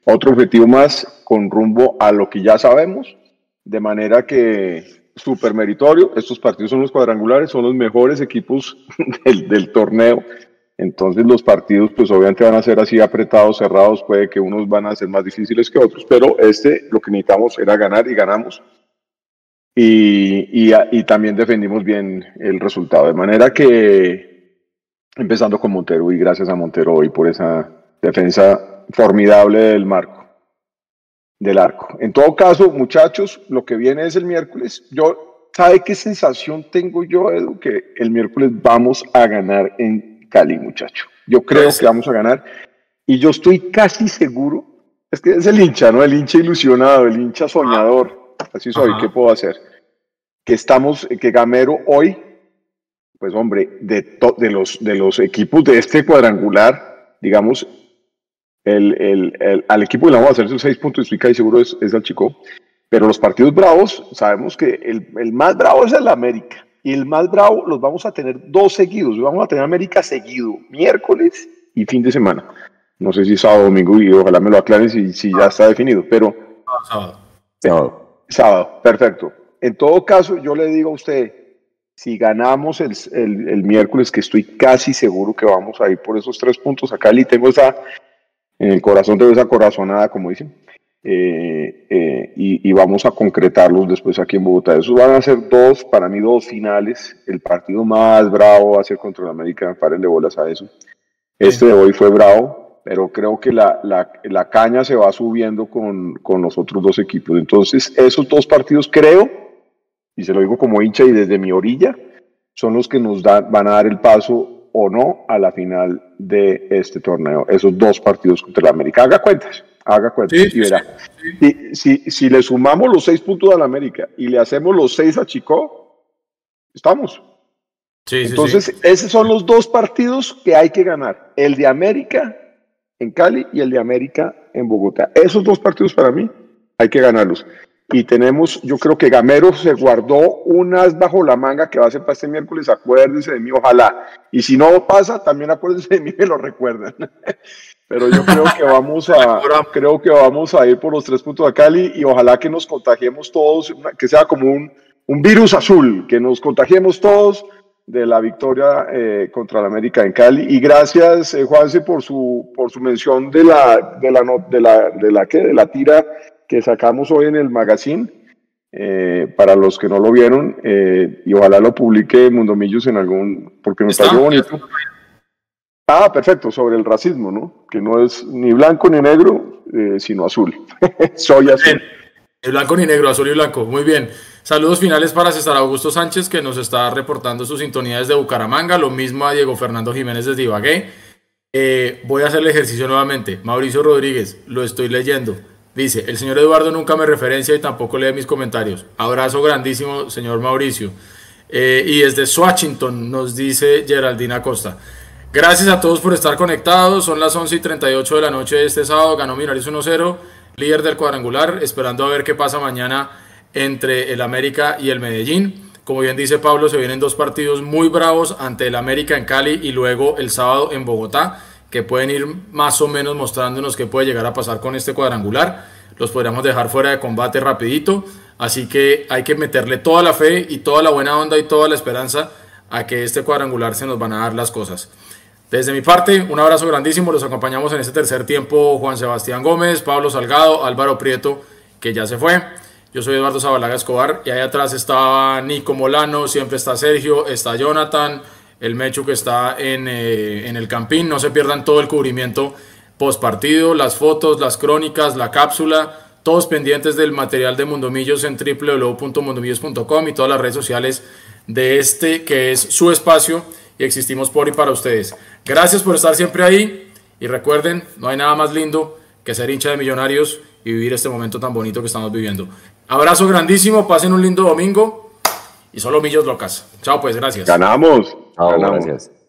Otro objetivo más con rumbo a lo que ya sabemos, de manera que súper meritorio. Estos partidos son los cuadrangulares, son los mejores equipos (laughs) del, torneo. Entonces los partidos pues obviamente van a ser así apretados, cerrados, puede que unos van a ser más difíciles que otros, pero este lo que necesitamos era ganar y ganamos. Y, y, y también defendimos bien el resultado. De manera que, empezando con Montero, y gracias a Montero hoy por esa defensa formidable del marco, del arco. En todo caso, muchachos, lo que viene es el miércoles. Yo, ¿sabe qué sensación tengo yo, Edu? Que el miércoles vamos a ganar en Cali, muchacho. Yo creo que vamos a ganar y yo estoy casi seguro, es que es el hincha, ¿no? El hincha ilusionado, el hincha soñador. Así soy, ¿qué puedo hacer? Que estamos, que Gamero hoy, pues hombre, de, de, los, de los equipos de este cuadrangular, digamos, el, el, al equipo le vamos a hacer sus seis puntos, estoy casi seguro es, es al Chico, pero los partidos bravos, sabemos que el, el más bravo es el América y el más bravo los vamos a tener dos seguidos. Vamos a tener América seguido, miércoles y fin de semana. No sé si sábado, domingo, y ojalá me lo aclaren si, si ya está definido, pero...
Sábado.
Sábado. Sábado, perfecto. En todo caso, yo le digo a usted, si ganamos el, el, miércoles, que estoy casi seguro que vamos a ir por esos tres puntos, acá y tengo esa, en el corazón tengo esa corazonada, como dicen, eh, eh, y, vamos a concretarlos después aquí en Bogotá. Esos van a ser dos, para mí, dos finales. El partido más bravo va a ser contra el América, de bolas a eso. Este de hoy fue bravo, pero creo que la, la, la caña se va subiendo con, con, los otros dos equipos. Entonces, esos dos partidos creo, y se lo digo como hincha y desde mi orilla, son los que nos dan, van a dar el paso o no a la final de este torneo. Esos dos partidos contra el América. Haga cuentas haga cuenta y verá. Si, si, le sumamos los seis puntos a la América y le hacemos los seis a Chico, estamos. Entonces, esos son los dos partidos que hay que ganar. El de América en Cali y el de América en Bogotá. Esos dos partidos para mí hay que ganarlos. Y tenemos, yo creo que Gamero se guardó unas bajo la manga que va a ser para este miércoles. Acuérdense de mí, ojalá. Y si no pasa, también acuérdense de mí, (laughs) me lo recuerdan. (laughs) pero yo creo que vamos a (laughs) creo que vamos a ir por los tres puntos a Cali y ojalá que nos contagiemos todos, que sea como un, un virus azul, que nos contagiemos todos de la victoria eh, contra la América en Cali y gracias eh, Juanse por su por su mención de la de la de la de la que de la tira que sacamos hoy en el magazine eh, para los que no lo vieron y ojalá lo publique Mundomillos en algún porque me pareció bonito Ah, perfecto, sobre el racismo, ¿no? Que no es ni blanco ni negro, eh, sino azul. (laughs) Soy azul.
Blanco ni negro, azul y blanco. Muy bien. Saludos finales para César Augusto Sánchez, que nos está reportando sus sintonías de Bucaramanga. Lo mismo a Diego Fernando Jiménez desde Ibagué. Eh, voy a hacer el ejercicio nuevamente. Mauricio Rodríguez, lo estoy leyendo. Dice, el señor Eduardo nunca me referencia y tampoco lee mis comentarios. Abrazo grandísimo, señor Mauricio. Eh, y desde Swashington nos dice Geraldina Costa. Gracias a todos por estar conectados. Son las 11 y 38 de la noche de este sábado. Ganó Millonarios 1-0, líder del cuadrangular. Esperando a ver qué pasa mañana entre el América y el Medellín. Como bien dice Pablo, se vienen dos partidos muy bravos ante el América en Cali y luego el sábado en Bogotá, que pueden ir más o menos mostrándonos qué puede llegar a pasar con este cuadrangular. Los podríamos dejar fuera de combate rapidito. Así que hay que meterle toda la fe y toda la buena onda y toda la esperanza a que este cuadrangular se nos van a dar las cosas. Desde mi parte, un abrazo grandísimo. Los acompañamos en este tercer tiempo Juan Sebastián Gómez, Pablo Salgado, Álvaro Prieto, que ya se fue. Yo soy Eduardo Zabalaga Escobar y ahí atrás está Nico Molano, siempre está Sergio, está Jonathan, el Mechu que está en, eh, en el Campín. No se pierdan todo el cubrimiento post partido, las fotos, las crónicas, la cápsula, todos pendientes del material de Mundomillos en www.mundomillos.com y todas las redes sociales de este que es su espacio y existimos por y para ustedes. Gracias por estar siempre ahí y recuerden, no hay nada más lindo que ser hincha de millonarios y vivir este momento tan bonito que estamos viviendo. Abrazo grandísimo, pasen un lindo domingo y solo millos locas. Chao pues, gracias.
Ganamos. Ganamos. Gracias.